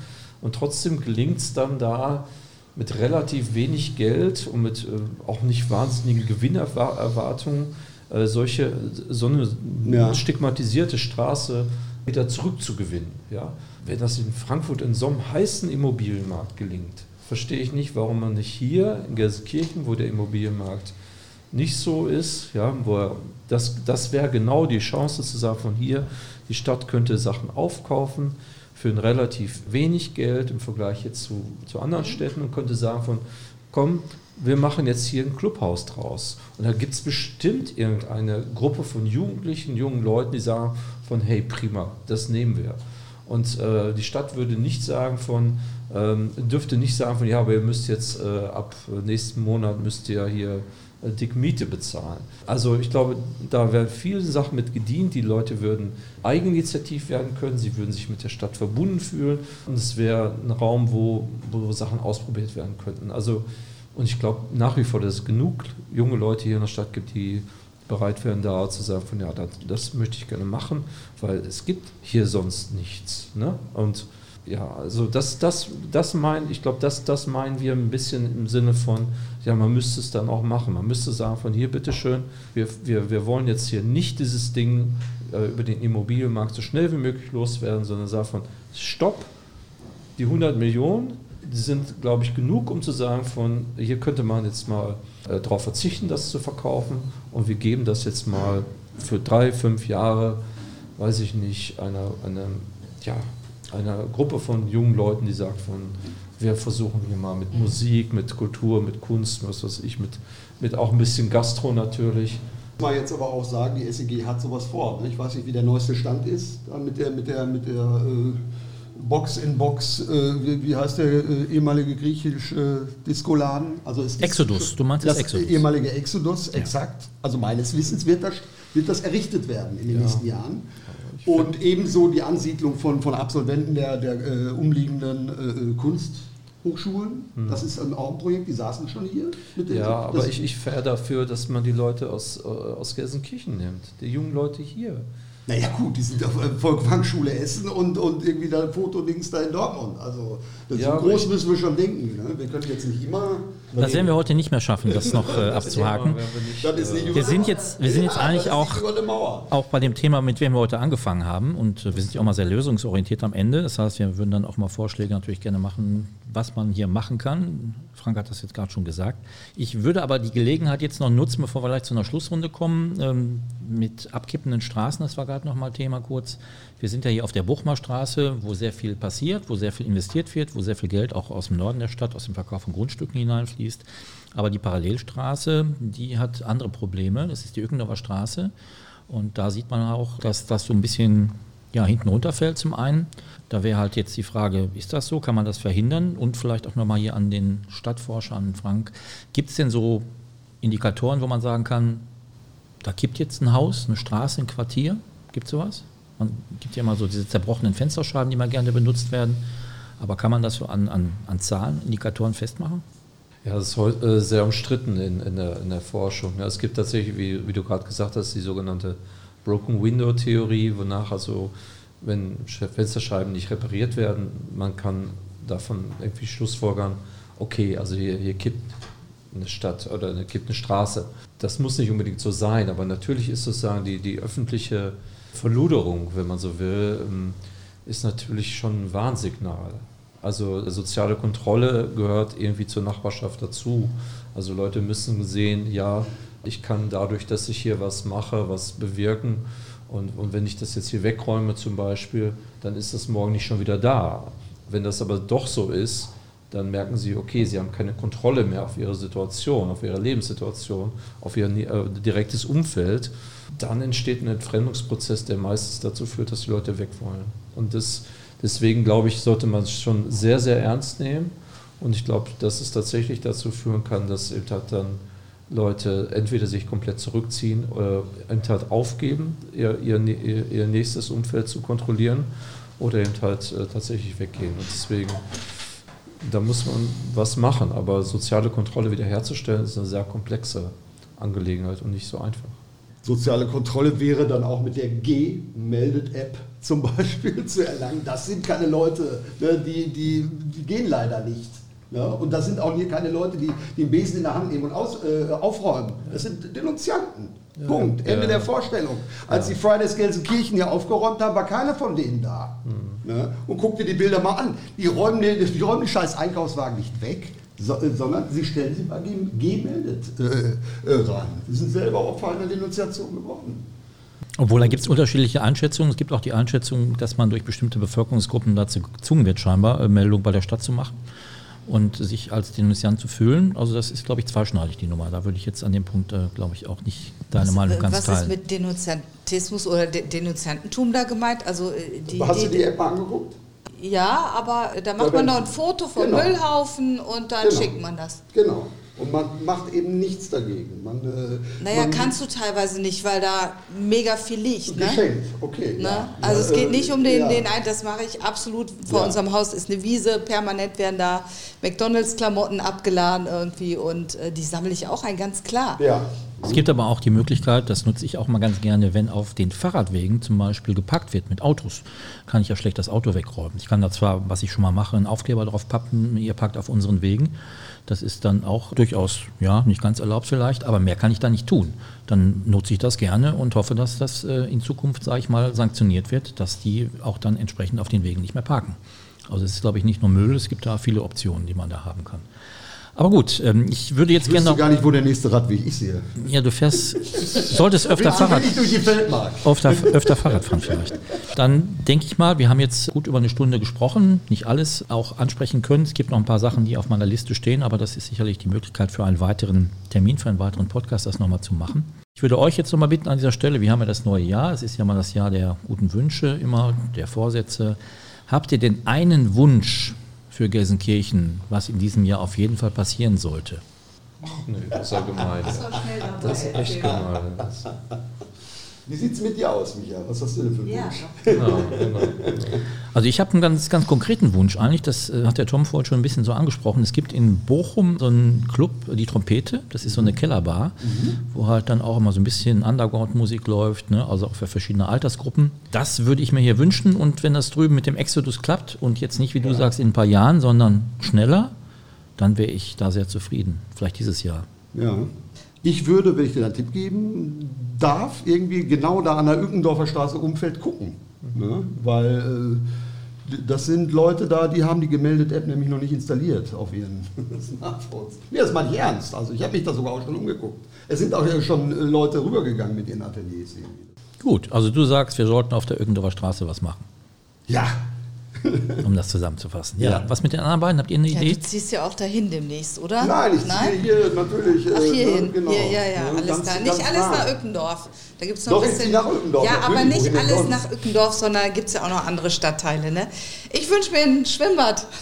D: und trotzdem gelingt es dann da mit relativ wenig Geld und mit äh, auch nicht wahnsinnigen Gewinnerwartungen äh, solche, so eine ja. stigmatisierte Straße wieder zurückzugewinnen. Ja? Wenn das in Frankfurt in so einem heißen Immobilienmarkt gelingt, verstehe ich nicht, warum man nicht hier in Gelsenkirchen, wo der Immobilienmarkt nicht so ist, ja, wo er, das, das wäre genau die Chance zu sagen, von hier, die Stadt könnte Sachen aufkaufen für ein relativ wenig Geld im Vergleich jetzt zu, zu anderen Städten und könnte sagen von, komm, wir machen jetzt hier ein Clubhaus draus. Und da gibt es bestimmt irgendeine Gruppe von Jugendlichen, jungen Leuten, die sagen von, hey, prima, das nehmen wir. Und äh, die Stadt würde nicht sagen von, ähm, dürfte nicht sagen von, ja, aber ihr müsst jetzt äh, ab nächsten Monat müsst ihr hier dick Miete bezahlen. Also ich glaube, da wären viele Sachen mit gedient. Die Leute würden eigeninitiativ werden können, sie würden sich mit der Stadt verbunden fühlen und es wäre ein Raum, wo, wo Sachen ausprobiert werden könnten. Also und ich glaube nach wie vor, dass es genug junge Leute hier in der Stadt gibt, die bereit wären, da zu sagen, von ja, das, das möchte ich gerne machen, weil es gibt hier sonst nichts. Ne? Und ja, also das, das, das meinen, ich glaube, das, das meinen wir ein bisschen im Sinne von, ja, man müsste es dann auch machen. Man müsste sagen, von hier bitteschön, wir, wir, wir wollen jetzt hier nicht dieses Ding äh, über den Immobilienmarkt so schnell wie möglich loswerden, sondern sagen von, stopp, die 100 Millionen, die sind, glaube ich, genug, um zu sagen, von hier könnte man jetzt mal äh, darauf verzichten, das zu verkaufen und wir geben das jetzt mal für drei, fünf Jahre, weiß ich nicht, einer, einer, ja, einer Gruppe von jungen Leuten, die sagt von, wir versuchen hier mal mit Musik, mit Kultur, mit Kunst, was weiß ich, mit, mit auch ein bisschen Gastro natürlich.
B: Mal jetzt aber auch sagen, die SEG hat sowas vor. Ne? Ich weiß nicht, wie der neueste Stand ist mit der, mit der, mit der äh Box in Box, äh, wie, wie, heißt der äh, ehemalige griechische Diskoladen?
A: Also es Exodus,
B: du meinst das Exodus. ehemalige Exodus, ja. exakt. Also meines Wissens wird das, wird das errichtet werden in den ja. nächsten Jahren. Und ebenso die Ansiedlung von, von Absolventen der, der äh, umliegenden äh, äh Kunsthochschulen. Hm. Das ist ein Projekt, die saßen schon hier.
D: ja, aber ich, ich fähre dafür, dass man die Leute aus, äh, aus Gelsenkirchen nimmt, die jungen Leute hier.
B: Naja gut, die sind auf der Volkswagenschule Essen und, und irgendwie da Fotodings da in Dortmund. Also ja, so groß müssen wir schon denken. Ne? Wir können jetzt nicht immer.
A: Das werden wir heute nicht mehr schaffen, das noch äh, abzuhaken. Wir, wir sind jetzt, wir sind jetzt eigentlich auch, auch bei dem Thema, mit dem wir heute angefangen haben. Und äh, wir sind ja auch mal sehr lösungsorientiert am Ende. Das heißt, wir würden dann auch mal Vorschläge natürlich gerne machen, was man hier machen kann. Frank hat das jetzt gerade schon gesagt. Ich würde aber die Gelegenheit jetzt noch nutzen, bevor wir gleich zu einer Schlussrunde kommen, ähm, mit abkippenden Straßen, das war gerade noch mal Thema kurz. Wir sind ja hier auf der Buchmarstraße, wo sehr viel passiert, wo sehr viel investiert wird, wo sehr viel Geld auch aus dem Norden der Stadt, aus dem Verkauf von Grundstücken hineinfließt. Aber die Parallelstraße, die hat andere Probleme. Das ist die Ückendorfer Straße. Und da sieht man auch, dass das so ein bisschen ja, hinten runterfällt zum einen. Da wäre halt jetzt die Frage, ist das so? Kann man das verhindern? Und vielleicht auch nochmal hier an den Stadtforscher, an Frank. Gibt es denn so Indikatoren, wo man sagen kann, da kippt jetzt ein Haus, eine Straße, ein Quartier? Gibt es sowas? Man gibt ja immer so diese zerbrochenen Fensterscheiben, die mal gerne benutzt werden. Aber kann man das so an, an, an Zahlen, Indikatoren festmachen?
D: Ja, das ist äh, sehr umstritten in, in, der, in der Forschung. Ja, es gibt tatsächlich, wie, wie du gerade gesagt hast, die sogenannte Broken Window Theorie, wonach also, wenn Fensterscheiben nicht repariert werden, man kann davon irgendwie Schlussfolgern, okay, also hier, hier kippt eine Stadt oder eine, kippt eine Straße. Das muss nicht unbedingt so sein, aber natürlich ist sozusagen die, die öffentliche Verluderung, wenn man so will, ähm, ist natürlich schon ein Warnsignal. Also soziale Kontrolle gehört irgendwie zur Nachbarschaft dazu. Also Leute müssen sehen, ja, ich kann dadurch, dass ich hier was mache, was bewirken. Und, und wenn ich das jetzt hier wegräume zum Beispiel, dann ist das morgen nicht schon wieder da. Wenn das aber doch so ist, dann merken sie, okay, sie haben keine Kontrolle mehr auf ihre Situation, auf ihre Lebenssituation, auf ihr äh, direktes Umfeld. Dann entsteht ein Entfremdungsprozess, der meistens dazu führt, dass die Leute weg wollen. Und das, deswegen glaube ich, sollte man es schon sehr, sehr ernst nehmen. Und ich glaube, dass es tatsächlich dazu führen kann, dass eben halt dann Leute entweder sich komplett zurückziehen oder eben halt aufgeben, ihr, ihr, ihr nächstes Umfeld zu kontrollieren oder eben halt äh, tatsächlich weggehen. Und deswegen, da muss man was machen, aber soziale Kontrolle wiederherzustellen ist eine sehr komplexe Angelegenheit und nicht so einfach.
B: Soziale Kontrolle wäre dann auch mit der G-Meldet-App zum Beispiel (laughs) zu erlangen. Das sind keine Leute, ne, die, die, die gehen leider nicht. Ja, und das sind auch hier keine Leute, die, die den Besen in der Hand nehmen und aus, äh, aufräumen. Das sind Denunzianten. Ja, Punkt. Ende ja. der Vorstellung. Als die Fridays Gelsenkirchen hier aufgeräumt haben, war keiner von denen da. Mhm. Ne? Und guck dir die Bilder mal an. Die räumen, die, die räumen den scheiß Einkaufswagen nicht weg, so, äh, sondern sie stellen sie bei gemeldet äh, äh, ran. Sie sind selber Opfer einer Denunziation geworden.
A: Obwohl, da gibt es unterschiedliche Einschätzungen. Es gibt auch die Einschätzung, dass man durch bestimmte Bevölkerungsgruppen dazu gezwungen wird, scheinbar äh, Meldung bei der Stadt zu machen und sich als Denunziant zu fühlen. Also das ist, glaube ich, zweischneidig, die Nummer. Da würde ich jetzt an dem Punkt, äh, glaube ich, auch nicht deine
C: was,
A: Meinung ganz
C: was
A: teilen.
C: ist mit Denunziantismus oder De Denunziantentum da gemeint? Also die,
B: Hast
C: die,
B: du die App mal angeguckt?
C: Ja, aber da macht
B: Ja,
C: man noch ein Foto vom
B: Genau.
C: Müllhaufen und dann
B: Genau.
C: schickt man das.
B: Genau. Und man macht eben nichts dagegen. Man, äh,
C: Naja,
B: man,
C: kannst du teilweise nicht, weil da mega viel liegt. Ne?
B: Geschenkt, okay.
C: Ne?
B: ja.
C: Also
B: Ja,
C: es geht nicht um den,
B: ja.
C: den das mache ich absolut. Vor
B: Ja.
C: unserem Haus ist eine Wiese, permanent werden da McDonalds-Klamotten abgeladen irgendwie und äh, die sammle ich auch ein, ganz klar.
B: Ja.
A: Es gibt aber auch die Möglichkeit, das nutze ich auch mal ganz gerne, wenn auf den Fahrradwegen zum Beispiel geparkt wird mit Autos, kann ich ja schlecht das Auto wegräumen. Ich kann da zwar, was ich schon mal mache, einen Aufkleber drauf pappen, ihr parkt auf unseren Wegen. Das ist dann auch durchaus, ja, nicht ganz erlaubt vielleicht, aber mehr kann ich da nicht tun. Dann nutze ich das gerne und hoffe, dass das äh, in Zukunft, sage ich mal, sanktioniert wird, dass die auch dann entsprechend auf den Wegen nicht mehr parken. Also es ist, glaube ich, nicht nur Müll, es gibt da viele Optionen, die man da haben kann. Aber gut, ähm, ich würde jetzt
B: Ich
A: gerne noch...
B: gar nicht, wo der nächste Radweg ist hier.
A: Ja, du fährst, solltest (laughs) öfter Fahrrad,
B: ich durch die Feldmark.
A: öfter, öfter Fahrrad fahren vielleicht. Dann denke ich mal, wir haben jetzt gut über eine Stunde gesprochen, nicht alles auch ansprechen können. Es gibt noch ein paar Sachen, die auf meiner Liste stehen, aber das ist sicherlich die Möglichkeit für einen weiteren Termin, für einen weiteren Podcast, das nochmal zu machen. Ich würde euch jetzt nochmal bitten an dieser Stelle, wir haben ja das neue Jahr, es ist ja mal das Jahr der guten Wünsche, immer der Vorsätze. Habt ihr denn einen Wunsch für Gelsenkirchen, was in diesem Jahr auf jeden Fall passieren sollte?
D: Nee, das ist ja gemein. Das ist echt gemein.
B: Wie sieht es mit dir aus, Micha? Was hast du denn für einen
C: Ja,
B: Wunsch?
D: genau, genau.
A: Also ich habe einen ganz, ganz konkreten Wunsch eigentlich, das äh, hat der Tom vorhin schon ein bisschen so angesprochen. Es gibt in Bochum so einen Club, die Trompete, das ist so eine Kellerbar, wo halt dann auch immer so ein bisschen Underground-Musik läuft, ne? also auch für verschiedene Altersgruppen. Das würde ich mir hier wünschen und wenn das drüben mit dem Exodus klappt und jetzt nicht, wie du sagst, in ein paar Jahren, sondern schneller, dann wäre ich da sehr zufrieden. Vielleicht dieses Jahr.
B: Ja. Ich würde, wenn ich dir einen Tipp geben darf, irgendwie genau da an der Ückendorfer Straße Umfeld gucken. Ne? Weil äh, das sind Leute da, die haben die gemeldete App nämlich noch nicht installiert auf ihren (laughs) Smartphones. Nee, das meine ich ernst. Also ich habe mich da sogar auch schon umgeguckt. Es sind auch schon äh, Leute rübergegangen mit ihren Ateliers. Irgendwie.
A: Gut, also du sagst, wir sollten auf der Irgendorfer Straße was machen,
B: Ja, (laughs)
A: um das zusammenzufassen. Ja.
B: Ja.
A: Was mit den anderen beiden? Habt ihr eine
C: Ja,
A: Idee?
C: du ziehst ja auch dahin demnächst, oder?
B: nein, ich ziehe hier natürlich.
C: Ach,
B: äh,
C: hierhin.
B: ne, genau.
C: Hier, ja, ja,
B: Ne,
C: alles
B: ganz-
C: klar.
B: ganz
C: Nicht alles
B: nah.
C: nach Ückendorf. Da gibt's noch
B: Doch,
C: ein bisschen.
B: nach Ückendorf,
C: Ja, aber nicht alles
B: sonst?
C: nach Ückendorf, sondern da gibt es ja auch noch andere Stadtteile. Ne? Ich wünsche mir ein Schwimmbad. (laughs)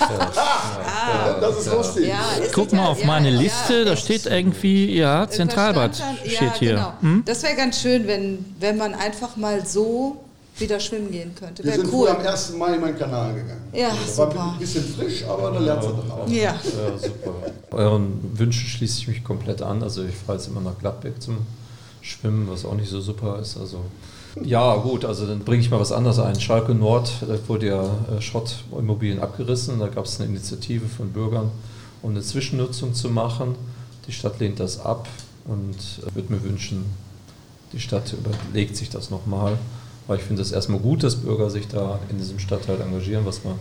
B: Ja, das ist lustig.
C: Ja, ist
A: Guck mal auf
C: ja,
A: meine
C: ja,
A: Liste, da steht irgendwie, ja, Zentralbad steht
C: ja,
A: hier.
C: Genau.
A: Hm?
C: Das wäre ganz schön, wenn, wenn man einfach mal so wieder schwimmen gehen könnte.
B: Wir
C: Wäre
B: sind
C: cool.
B: früher am 1. Mai in meinen Kanal gegangen.
C: Ja,
B: Das war
C: super.
B: ein bisschen frisch, aber da lernst du dann auch.
C: Ja.
D: Ja, super. Euren Wünschen schließe ich mich komplett an. Also ich fahre jetzt immer nach Gladbeck zum Schwimmen, was auch nicht so super ist. Also ja, gut, also dann bringe ich mal was anderes ein. Schalke Nord, da wurde ja äh, Schrottimmobilien abgerissen. Da gab es eine Initiative von Bürgern, um eine Zwischennutzung zu machen. Die Stadt lehnt das ab und äh, würde mir wünschen, die Stadt überlegt sich das nochmal. Weil ich finde es erstmal gut, dass Bürger sich da in diesem Stadtteil engagieren, was man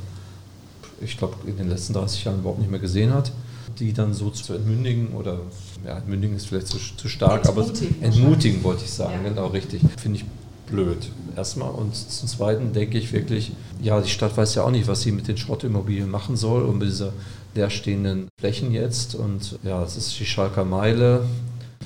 D: ich glaube, in den letzten 30 Jahren überhaupt nicht mehr gesehen hat, die dann so zu entmündigen oder, ja, entmündigen ist vielleicht zu, zu stark,
C: Entmutigen
D: aber entmutigen wollte ich sagen,
C: Ja.
D: genau richtig. Finde ich blöd, erstmal. Und zum Zweiten denke ich wirklich, ja, die Stadt weiß ja auch nicht, was sie mit den Schrottimmobilien machen soll und mit dieser leerstehenden Flächen jetzt. Und ja, es ist die Schalker Meile,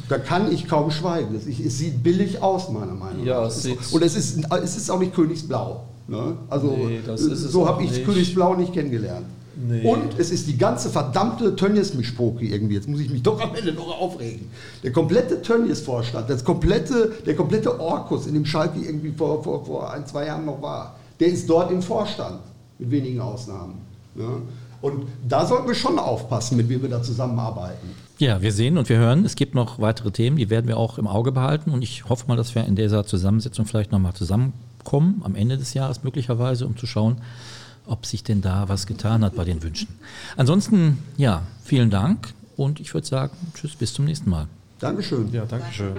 B: Da kann ich kaum schweigen. Es, es sieht billig aus, meiner Meinung nach.
D: Ja,
B: es
D: es
B: ist,
D: sieht-
B: und es ist, es ist auch nicht Königsblau. Ne? Also
D: Nee, das ist es
B: so habe ich
D: nicht.
B: Königsblau nicht kennengelernt.
D: Nee.
B: Und es ist die ganze verdammte Tönnies-Mischpoke irgendwie. Jetzt muss ich mich doch am Ende noch aufregen. Der komplette Tönnies-Vorstand, das komplette, der komplette Orkus, in dem Schalke irgendwie vor, vor, vor ein, zwei Jahren noch war, der ist dort im Vorstand, mit wenigen Ausnahmen. Ne? Und da sollten wir schon aufpassen, mit wem wir da zusammenarbeiten.
A: Ja, wir sehen und wir hören, es gibt noch weitere Themen, die werden wir auch im Auge behalten und ich hoffe mal, dass wir in dieser Zusammensetzung vielleicht nochmal zusammenkommen, am Ende des Jahres möglicherweise, um zu schauen, ob sich denn da was getan hat bei den Wünschen. Ansonsten, ja, vielen Dank und ich würde sagen, tschüss, bis zum nächsten Mal.
B: Dankeschön.
D: ja, Dankeschön.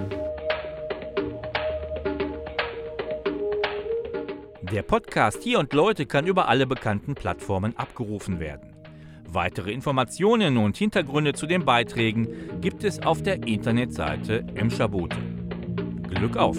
H: Der Podcast Hier und Leute kann über alle bekannten Plattformen abgerufen werden. Weitere Informationen und Hintergründe zu den Beiträgen gibt es auf der Internetseite Emscher Bote. Glück auf!